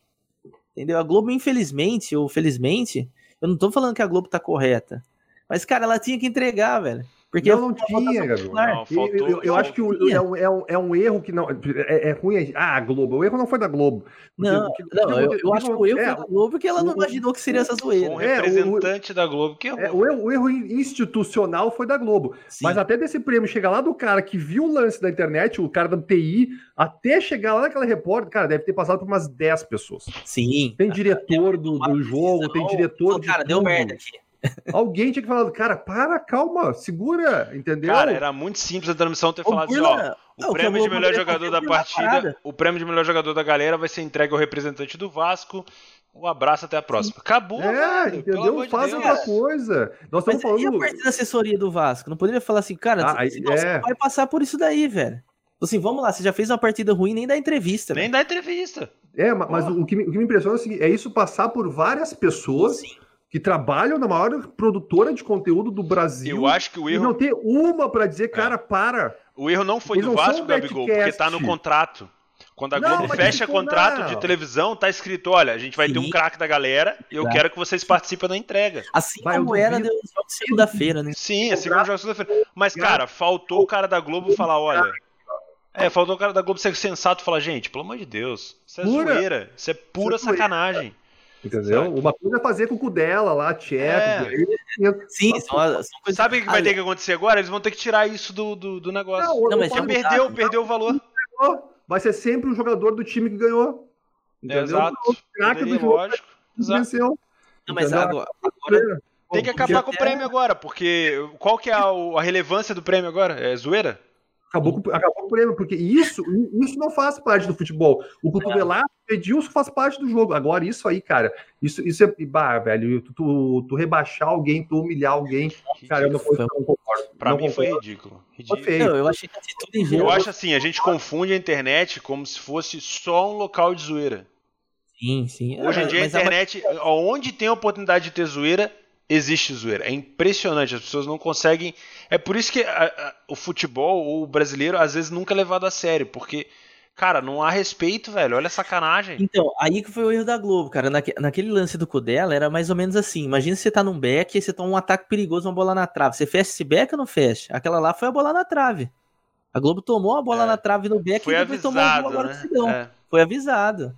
Entendeu? A Globo, infelizmente, ou felizmente, eu não tô falando que a Globo tá correta. Mas, cara, ela tinha que entregar, velho. Porque não, não tinha, Gabriel. Não, faltou, eu, eu, eu acho que o, é, um, é, um, é um erro que não. É, é ruim. Ah, Globo. O erro não foi da Globo. Porque, não, porque, não eu, eu acho que o erro é, foi da Globo porque ela não imaginou que seria essa zoeira. Um representante da Globo que é, o, erro, o erro institucional foi da Globo. Sim. Mas até desse prêmio chegar lá do cara que viu o lance da internet, o cara da TI, até chegar lá naquela repórter, cara, deve ter passado por umas 10 pessoas. Sim. Tem diretor do, do jogo, tem diretor. de cara, deu merda aqui. Alguém tinha que falar, cara, para, calma, segura, entendeu? Cara, era muito simples a transmissão ter falado assim, ó, o não, prêmio de melhor jogador da partida, o prêmio de melhor jogador da galera vai ser entregue ao representante do Vasco. Um abraço, até a próxima. Acabou, É, velho, entendeu? Faz de outra coisa. Nós estamos falando... E a parte da assessoria do Vasco? Não poderia falar assim, cara, ah, você, é. vai passar por isso daí, velho. Assim, vamos lá, você já fez uma partida ruim, nem dá entrevista. Nem velho. dá entrevista. É, mas o que, me, o que me impressiona é, o seguinte, é isso passar por várias pessoas... Sim que trabalham na maior produtora de conteúdo do Brasil. Eu acho que o erro. E não ter uma para dizer, cara, é. para. O erro não foi Eles do Vasco, Gabigol, porque tá no contrato. Quando a não, Globo fecha contrato de televisão, tá escrito: olha, a gente vai Sim. ter um craque da galera e eu é. quero que vocês participem da entrega. Assim vai, como era de segunda-feira, né? Sim, é segunda segunda-feira. Mas, cara, faltou o cara da Globo falar: olha. É, faltou o cara da Globo ser sensato e falar: gente, pelo amor de Deus, isso é pura. zoeira, isso é pura isso sacanagem. Entendeu? Certo. Uma coisa é fazer com o dela lá, tcheco. É. Sim, são, são coisas... Sabe o que vai ter que acontecer agora? Eles vão ter que tirar isso do, do, do negócio. Não, não mas já perdeu, mudar. perdeu o valor. Vai ser sempre o jogador do time que ganhou. É, exato. O craque do jogo. Lógico. Exato. Não, mas agora, agora... Tem que acabar com o prêmio agora, porque qual que é a, a relevância do prêmio agora? É zoeira? Acabou com, acabou com o prêmio, porque isso, isso não faz parte do futebol. O cotovelado, é. Edilson faz parte do jogo. Agora, isso aí, cara, isso, isso é. Bah, velho, tu, tu, tu rebaixar alguém, tu humilhar alguém, ridículo. cara, eu não, eu não concordo. Pra não mim concordo. foi ridículo. ridículo. Foi não, eu achei que tudo em Eu acho assim, a gente confunde a internet como se fosse só um local de zoeira. Sim, sim. Hoje em dia a internet, a... onde tem a oportunidade de ter zoeira, existe zoeira. É impressionante, as pessoas não conseguem. É por isso que a, a, o futebol, ou o brasileiro, às vezes nunca é levado a sério, porque Cara, não há respeito, velho. Olha a sacanagem. Então, aí que foi o erro da Globo, cara. Naque, naquele lance do Cudela, era mais ou menos assim. Imagina se você tá num back e você toma um ataque perigoso, uma bola na trave. Você fecha esse back ou não fecha? Aquela lá foi a bola na trave. A Globo tomou a bola é. na trave no back foi e depois avisado, tomou a bola agora né? É. Foi avisado.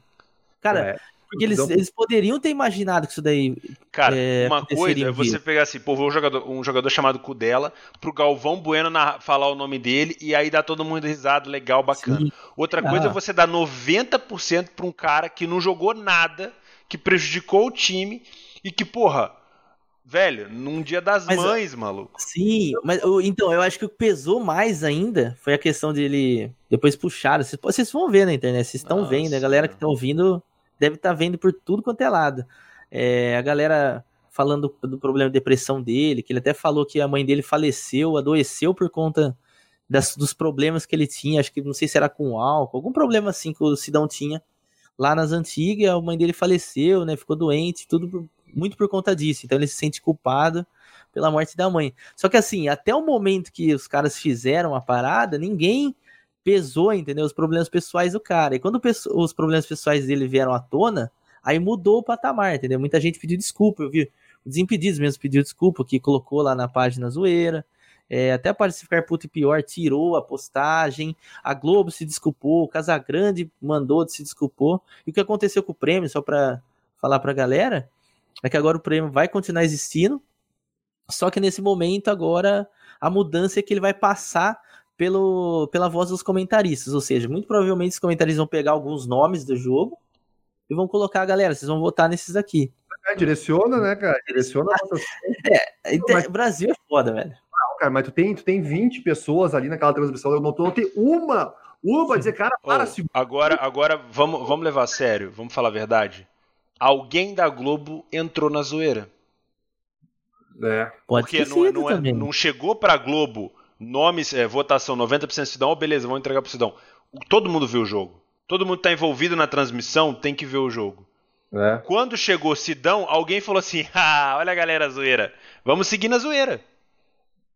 Cara, é. Porque eles, eles poderiam ter imaginado que isso daí. Cara, é, uma coisa é você pegar assim, pô, um jogador, um jogador chamado Cudela, pro Galvão Bueno na, falar o nome dele e aí dá todo mundo risado, legal, bacana. Sim. Outra ah. coisa é você dar 90% pra um cara que não jogou nada, que prejudicou o time e que, porra, Velho, num dia das mas, mães, maluco. Sim, mas então, eu acho que o que pesou mais ainda foi a questão dele. Depois puxaram. Vocês, vocês vão ver na internet, vocês estão vendo, a galera que está ouvindo deve estar tá vendo por tudo quanto é lado. É, a galera falando do problema de depressão dele, que ele até falou que a mãe dele faleceu, adoeceu por conta das, dos problemas que ele tinha, acho que não sei se era com álcool, algum problema assim que o Sidão tinha lá nas antigas, a mãe dele faleceu, né, ficou doente, tudo muito por conta disso, então ele se sente culpado pela morte da mãe. Só que assim, até o momento que os caras fizeram a parada, ninguém pesou, entendeu? Os problemas pessoais do cara. E quando os problemas pessoais dele vieram à tona, aí mudou o patamar, entendeu? Muita gente pediu desculpa, eu vi. O Desimpedidos mesmo pediu desculpa, que colocou lá na página zoeira. É, até para ficar puto e pior, tirou a postagem. A Globo se desculpou, o Casagrande mandou, se desculpou. E o que aconteceu com o prêmio, só para falar pra galera, é que agora o prêmio vai continuar existindo. Só que nesse momento agora a mudança é que ele vai passar pelo, pela voz dos comentaristas. Ou seja, muito provavelmente os comentaristas vão pegar alguns nomes do jogo e vão colocar, galera, vocês vão votar nesses aqui. É, direciona, né, cara? Direciona [LAUGHS] a votação. É, então, mas... Brasil é foda, velho. Não, cara, mas tu tem, tu tem 20 pessoas ali naquela transmissão, eu não, tu não tem uma, uma pra dizer, cara, para, oh, Agora, agora vamos, vamos levar a sério, vamos falar a verdade. Alguém da Globo entrou na zoeira. É. Pode Porque não, não, é, não chegou pra Globo nomes, é, votação 90% Sidão, oh, beleza, vamos entregar pro Sidão. Todo mundo viu o jogo. Todo mundo tá envolvido na transmissão, tem que ver o jogo. É. Quando chegou Sidão, alguém falou assim: [LAUGHS] ah, olha a galera zoeira, vamos seguir na zoeira.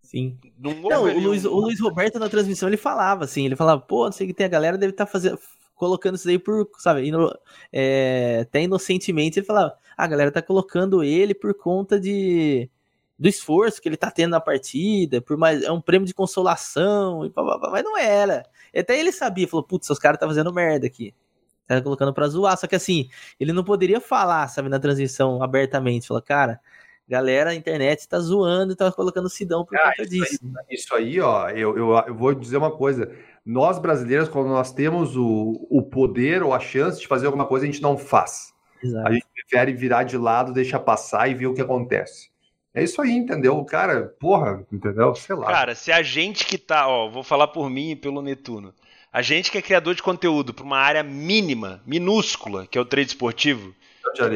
Sim. Não, não o, Luiz, o Luiz Roberto na transmissão ele falava assim: ele falava, pô, não sei o que tem, a galera deve estar tá fazendo. Colocando isso aí por, sabe, ino, é, até inocentemente, ele falava, ah, a galera tá colocando ele por conta de, do esforço que ele tá tendo na partida, por mais é um prêmio de consolação, e mas não era. Até ele sabia, falou, putz, os caras tá fazendo merda aqui. Tá colocando pra zoar, só que assim, ele não poderia falar, sabe, na transição abertamente, falou, cara, galera, a internet tá zoando e tá colocando Sidão por ah, conta isso disso. Aí, isso aí, ó, eu, eu, eu vou dizer uma coisa, nós brasileiros, quando nós temos o, o poder ou a chance de fazer alguma coisa, a gente não faz. Exato. A gente prefere virar de lado, deixar passar e ver o que acontece. É isso aí, entendeu? O cara, porra, entendeu? Sei lá. Cara, se a gente que tá, ó, vou falar por mim e pelo Netuno. A gente que é criador de conteúdo para uma área mínima, minúscula, que é o trade esportivo,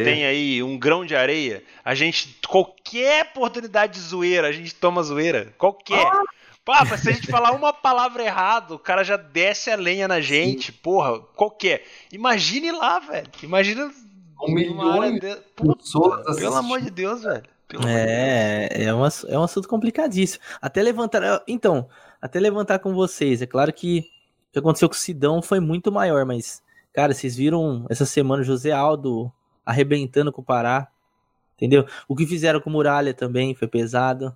tem aí um grão de areia, a gente, qualquer oportunidade de zoeira, a gente toma zoeira. Qualquer. Ah. Papa, se a gente falar uma palavra errada, o cara já desce a lenha na gente, Sim. porra, qualquer. Imagine lá, velho. Imagina um milhão de pessoas Pelo amor de Deus, velho. É, é, um, é um assunto complicadíssimo. Até levantar. Então, até levantar com vocês. É claro que o que aconteceu com o Sidão foi muito maior, mas, cara, vocês viram essa semana o José Aldo arrebentando com o Pará. Entendeu? O que fizeram com o Muralha também foi pesado.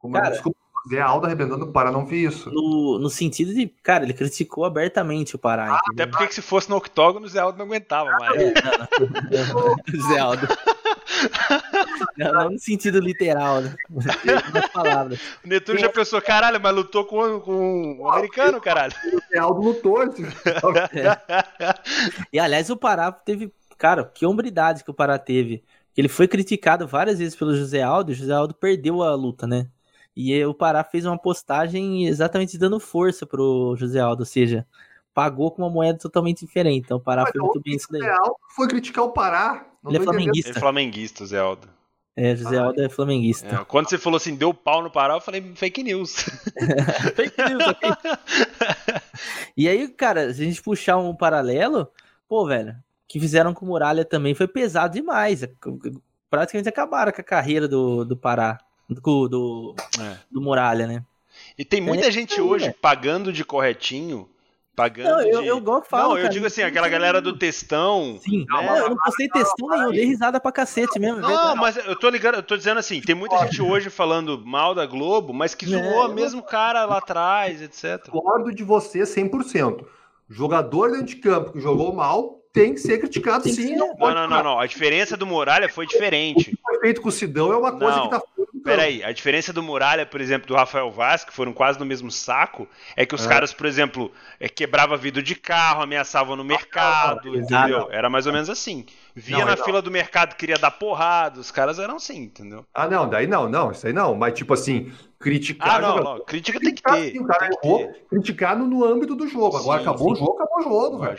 Como cara, desculpa, Zé Aldo arrebentando o Pará, não vi isso. No, no sentido de, cara, ele criticou abertamente o Pará. Ah, até porque se fosse no octógono, o Zé Aldo não aguentava mais. É, [LAUGHS] Zé Aldo. [LAUGHS] Não, não, no sentido literal, né? [LAUGHS] palavras. O Netuno já pensou, caralho, mas lutou com, com um americano, caralho. [LAUGHS] O Aldo lutou. é. E aliás, o Pará teve. Cara, que hombridade que o Pará teve. Ele foi criticado várias vezes pelo José Aldo, e o José Aldo perdeu a luta, né? E o Pará fez uma postagem exatamente dando força pro José Aldo, ou seja, pagou com uma moeda totalmente diferente. Então o Pará Mas foi muito bem isso daí. José Aldo foi criticar o Pará. Ele é flamenguista. Ele é flamenguista, Zé Aldo. É, José Aldo é flamenguista. É, quando você falou assim, deu pau no Pará, eu falei, fake news. [LAUGHS] fake news, ok. e aí, cara, se a gente puxar um paralelo, pô, velho, que fizeram com o Muralha também foi pesado demais. Praticamente acabaram com a carreira do, do Pará, do, do, é. do Muralha, né? E tem muita é, gente hoje pagando de corretinho Pagando Não, eu, de... eu igual eu falo, Não, eu cara, digo assim, aquela galera do textão. Sim, né? não, eu não postei textão nenhum, eu dei risada pra cacete mesmo. é Não, verdade. mas eu tô ligando, eu tô dizendo assim, tem muita gente hoje falando mal da Globo, mas que É, zoou eu- mesmo o cara lá atrás, etc. Discordo de você 100%. Jogador dentro de campo que jogou mal tem que ser criticado Tem que sim. ser. Não, Não, não, não, não. A diferença do Muralha foi diferente. foi feito com o Sidão é uma coisa Não, que tá. Peraí, a diferença do Muralha, por exemplo, do Rafael Vaz, que foram quase no mesmo saco, é que os É. caras, por exemplo, é, quebrava vidro de carro, ameaçavam no mercado, não, entendeu? Era mais ou menos assim. Via Não, na não. fila do mercado, queria dar porrada, os caras eram assim, entendeu? Ah, não, daí não, não, isso aí não. Mas, tipo assim, criticar. Ah, não, não, crítica tem que ter. sim, o cara tem que errou, ter. criticar no, no âmbito do jogo. Agora Sim, acabou o sim. jogo, acabou o jogo, velho.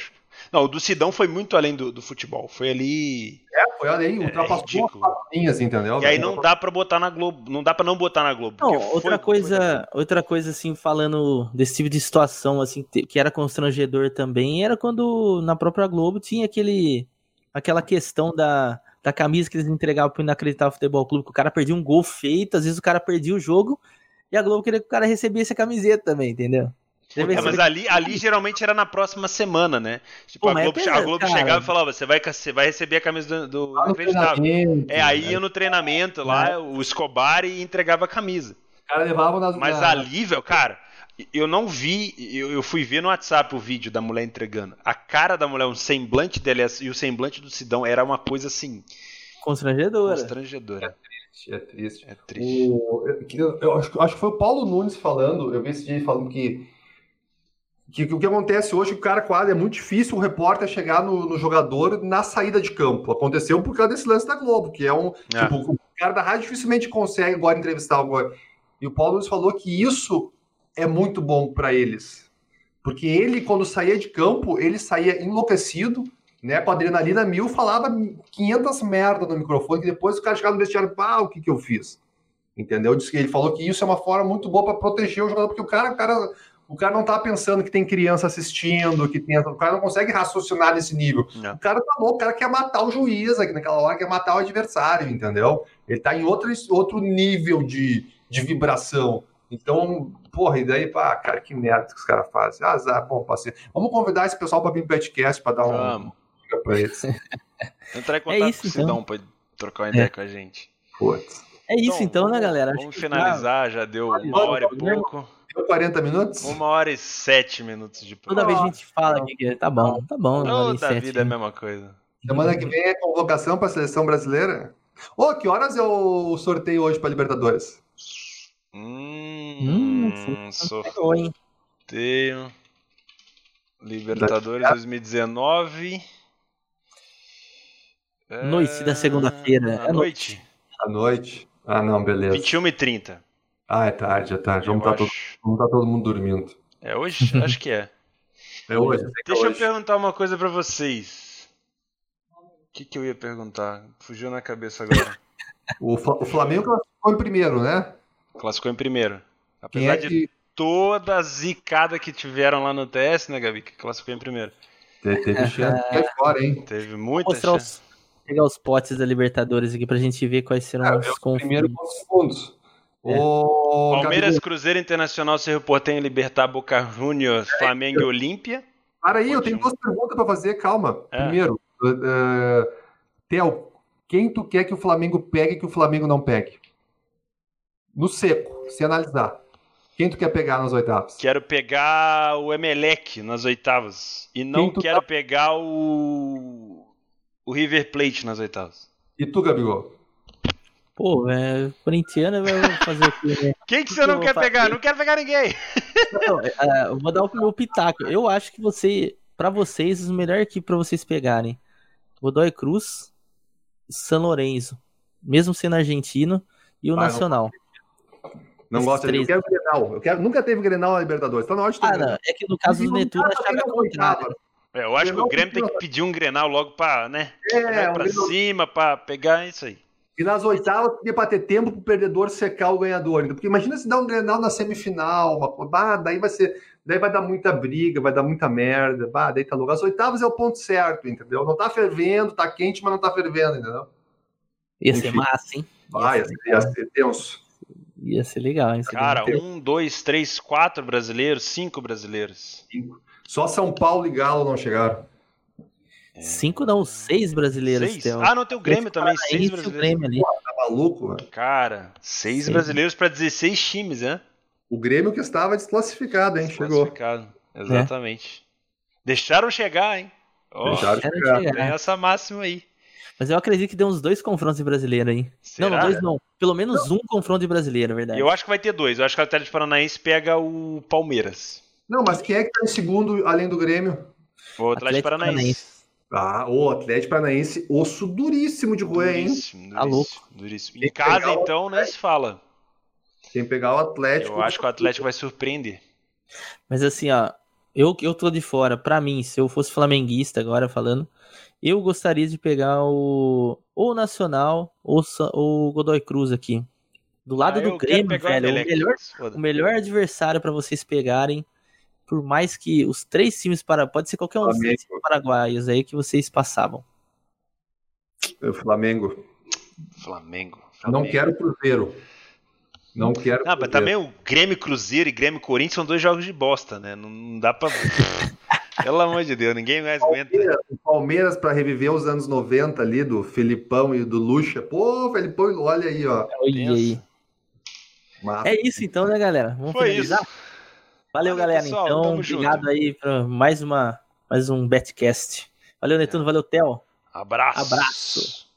Não, o do Sidão foi muito além do, do futebol. Foi ali. É, foi além, ultrapassou ridículo. as linhas, entendeu? E aí não dá pra botar na Globo. Não dá pra não botar na Globo. Não, foi- outra foi- coisa, outra coisa assim, falando desse tipo de situação, assim, que era constrangedor também, era quando na própria Globo tinha aquele, aquela questão da, da camisa que eles entregavam pro Inacreditável Futebol Clube, que o cara perdia um gol feito, às vezes o cara perdia o jogo, e a Globo queria que o cara recebesse a camiseta também, entendeu? É, mas ali, ali geralmente era na próxima semana, né? Tipo, Pô, a é Globo, pesado, a Globo chegava e falava: você vai, você vai receber a camisa do, do Inacreditável. É, aí né? ia no treinamento lá, o Escobar e entregava a camisa. O cara levava nas. Mas ali, velho, cara, eu não vi, eu, eu fui ver no WhatsApp o vídeo da mulher entregando. A cara da mulher, o semblante dela e o semblante do Sidão era uma coisa assim, constrangedora. constrangedora. É triste. É triste. O- eu, eu- eu acho, acho que foi o Paulo Nunes falando, eu vi esse dia ele falando que, que, que o que acontece hoje, o cara quase é muito difícil o repórter chegar no, no jogador na saída de campo. Aconteceu por causa desse lance da Globo, que é um. É. Tipo, o cara da rádio dificilmente consegue agora entrevistar agora. E o Paulo Nunes falou que isso é muito bom para eles. Porque ele, quando saía de campo, ele saía enlouquecido, né, com adrenalina mil, falava 500 merda no microfone, que depois o cara chegava no vestiário, pá, o que que eu fiz? Entendeu? Diz que ele falou que isso é uma forma muito boa para proteger o jogador, porque o cara, o cara, o cara não tá pensando que tem criança assistindo, que tem, o cara não consegue raciocinar nesse nível. Não. O cara tá louco, o cara quer matar o juiz aqui naquela hora, quer matar o adversário, entendeu? Ele tá em outro, outro nível de, de vibração. Então, porra, e daí, pá, cara, que merda que os caras fazem. Azar, bom, passei. Vamos convidar esse pessoal para vir pro podcast para dar um Vamos. pra eles. [LAUGHS] Entrar em contato isso, com o então. Sidão pra trocar uma ideia com a gente. Putz. É isso então, né, vamos- galera? Vamos Acho que finalizar, já deu uma hora e pouco. Deu 40 minutos? Uma hora e sete minutos de Toda programa. vez a gente fala aqui que tá bom, tá bom. Toda sete, vida é a né? mesma coisa. Semana que vem é convocação para a seleção brasileira. Ô, que horas é o sorteio hoje para Libertadores? Hum, Hum, sorteio. Oi, hein? Libertadores 2019. É, Noite da segunda-feira, À é noite. À noite? Ah, não, beleza. 21 e 30. Ah, é tarde, é tarde. Vamos eu estar todo, acho. vamos tá todo mundo dormindo. É hoje? [LAUGHS] Acho que é. É hoje, eu é Deixa eu hoje. perguntar uma coisa pra vocês. O que, que eu ia perguntar? Fugiu na cabeça agora. [LAUGHS] O, Fla- o Flamengo ficou em primeiro, né? Classificou em primeiro. Apesar é de que toda a zicada que tiveram lá no TS, né, Gabi? Que classificou em primeiro. te- teve chance de cair fora, hein? Teve Vou muita mostrar chance. os, pegar os potes da Libertadores aqui pra gente ver quais serão Cara, os o primeiro confrontos. com os segundos. O Palmeiras, Gabigol, Cruzeiro Internacional, Cerro Portenho, Libertar, Boca Juniors, Flamengo e Olímpia. Para aí, eu tenho duas perguntas para fazer, calma. É. Primeiro, uh, Theo, quem tu quer que o Flamengo pegue e que o Flamengo não pegue? No seco, se analisar. Quem tu quer pegar nas oitavas? Quero pegar o Emelec nas oitavas. E não quero tá- pegar o. O River Plate nas oitavas. E tu, Gabigol? Pô, é, corintiano vai fazer o quê, né? [LAUGHS] Quem que você Eu não quer fazer- pegar? Não quero pegar ninguém. Não, é, eu vou dar o meu pitaco. Eu acho que você, pra vocês, o melhor equipe pra vocês pegarem, Godoy Cruz, San Lorenzo, mesmo sendo argentino, e o Ah. Nacional. Não Esses gosta de. Eu quero Grenal. Eu quero... Nunca teve Grenal na Libertadores. Tá na hora de ter Ah, Grenal. não, é que no caso do Não Netuno o na contrário. oitava. É, eu acho que o Grêmio tem que pedir um Grenal logo pra, né? É, um pra Grenal- cima pra pegar isso aí. E nas oitavas, porque para ter tempo pro perdedor secar o ganhador. Porque imagina se dá um Grenal na semifinal, uma. Bah, daí vai ser. Daí vai dar muita briga, vai dar muita merda. Bah, daí tá louco. As oitavas é o ponto certo, entendeu? Não tá fervendo, tá quente, mas não tá fervendo, entendeu? Ia ser Enfim. massa, hein? Vai, Ia ia ser, ser, ia ser tenso. Ia ser legal, hein? Cara, um, dois, três, quatro brasileiros, cinco brasileiros. Só São Paulo e Galo não chegaram. Cinco não, seis brasileiros. Seis? Ah, não, tem o Grêmio também, seis e o brasileiros. Grêmio ali. Tá maluco, mano? Cara, seis Sim. brasileiros pra 16 times, né? O Grêmio que estava desclassificado, hein? Chegou. Classificado. Exatamente. Deixaram chegar, hein? Ó, Deixaram chegar. tem essa máxima aí. Mas eu acredito que deu uns dois confrontos de brasileiro aí. Não, não, Será? dois não. Pelo menos um confronto de brasileiro, é verdade. Eu acho que vai ter dois. Eu acho que o Atlético Paranaense pega o Palmeiras. Não, mas quem é que tá em segundo além do Grêmio? O Atlético, Paranaense. Ah, o Atlético Paranaense, osso duríssimo de roer, hein? Duríssimo, Tá duríssimo, Em casa, então, nem se fala. Quem pegar o Atlético. Eu acho que o Atlético vai surpreender. Mas assim, ó, eu, eu tô de fora. Pra mim, se eu fosse flamenguista agora falando, eu gostaria de pegar o ou o Nacional ou o Godoy Cruz aqui. Do lado Ah, do Grêmio, velho, o melhor, foda. o melhor adversário pra vocês pegarem, por mais que os três times para pode ser qualquer um dos times paraguaios aí que vocês passavam. O Flamengo. Flamengo. Não Flamengo. quero Cruzeiro. Não quero Ah, mas também o Grêmio Cruzeiro e Grêmio Corinthians são dois jogos de bosta, né? Não, não dá pra. [LAUGHS] Pelo amor de Deus, ninguém mais aguenta. Palmeiras, o Palmeiras para reviver os anos 90 ali, do Felipão e do Lucha. Pô, Felipão, olha aí, ó. Olha aí. É isso então, né, galera? Vamos Foi finalizar? isso. Valeu, Valeu, galera. pessoal. Então, obrigado junto. aí para mais uma mais um Betcast. Valeu, Netuno. Valeu, Theo. Abraço. Abraço.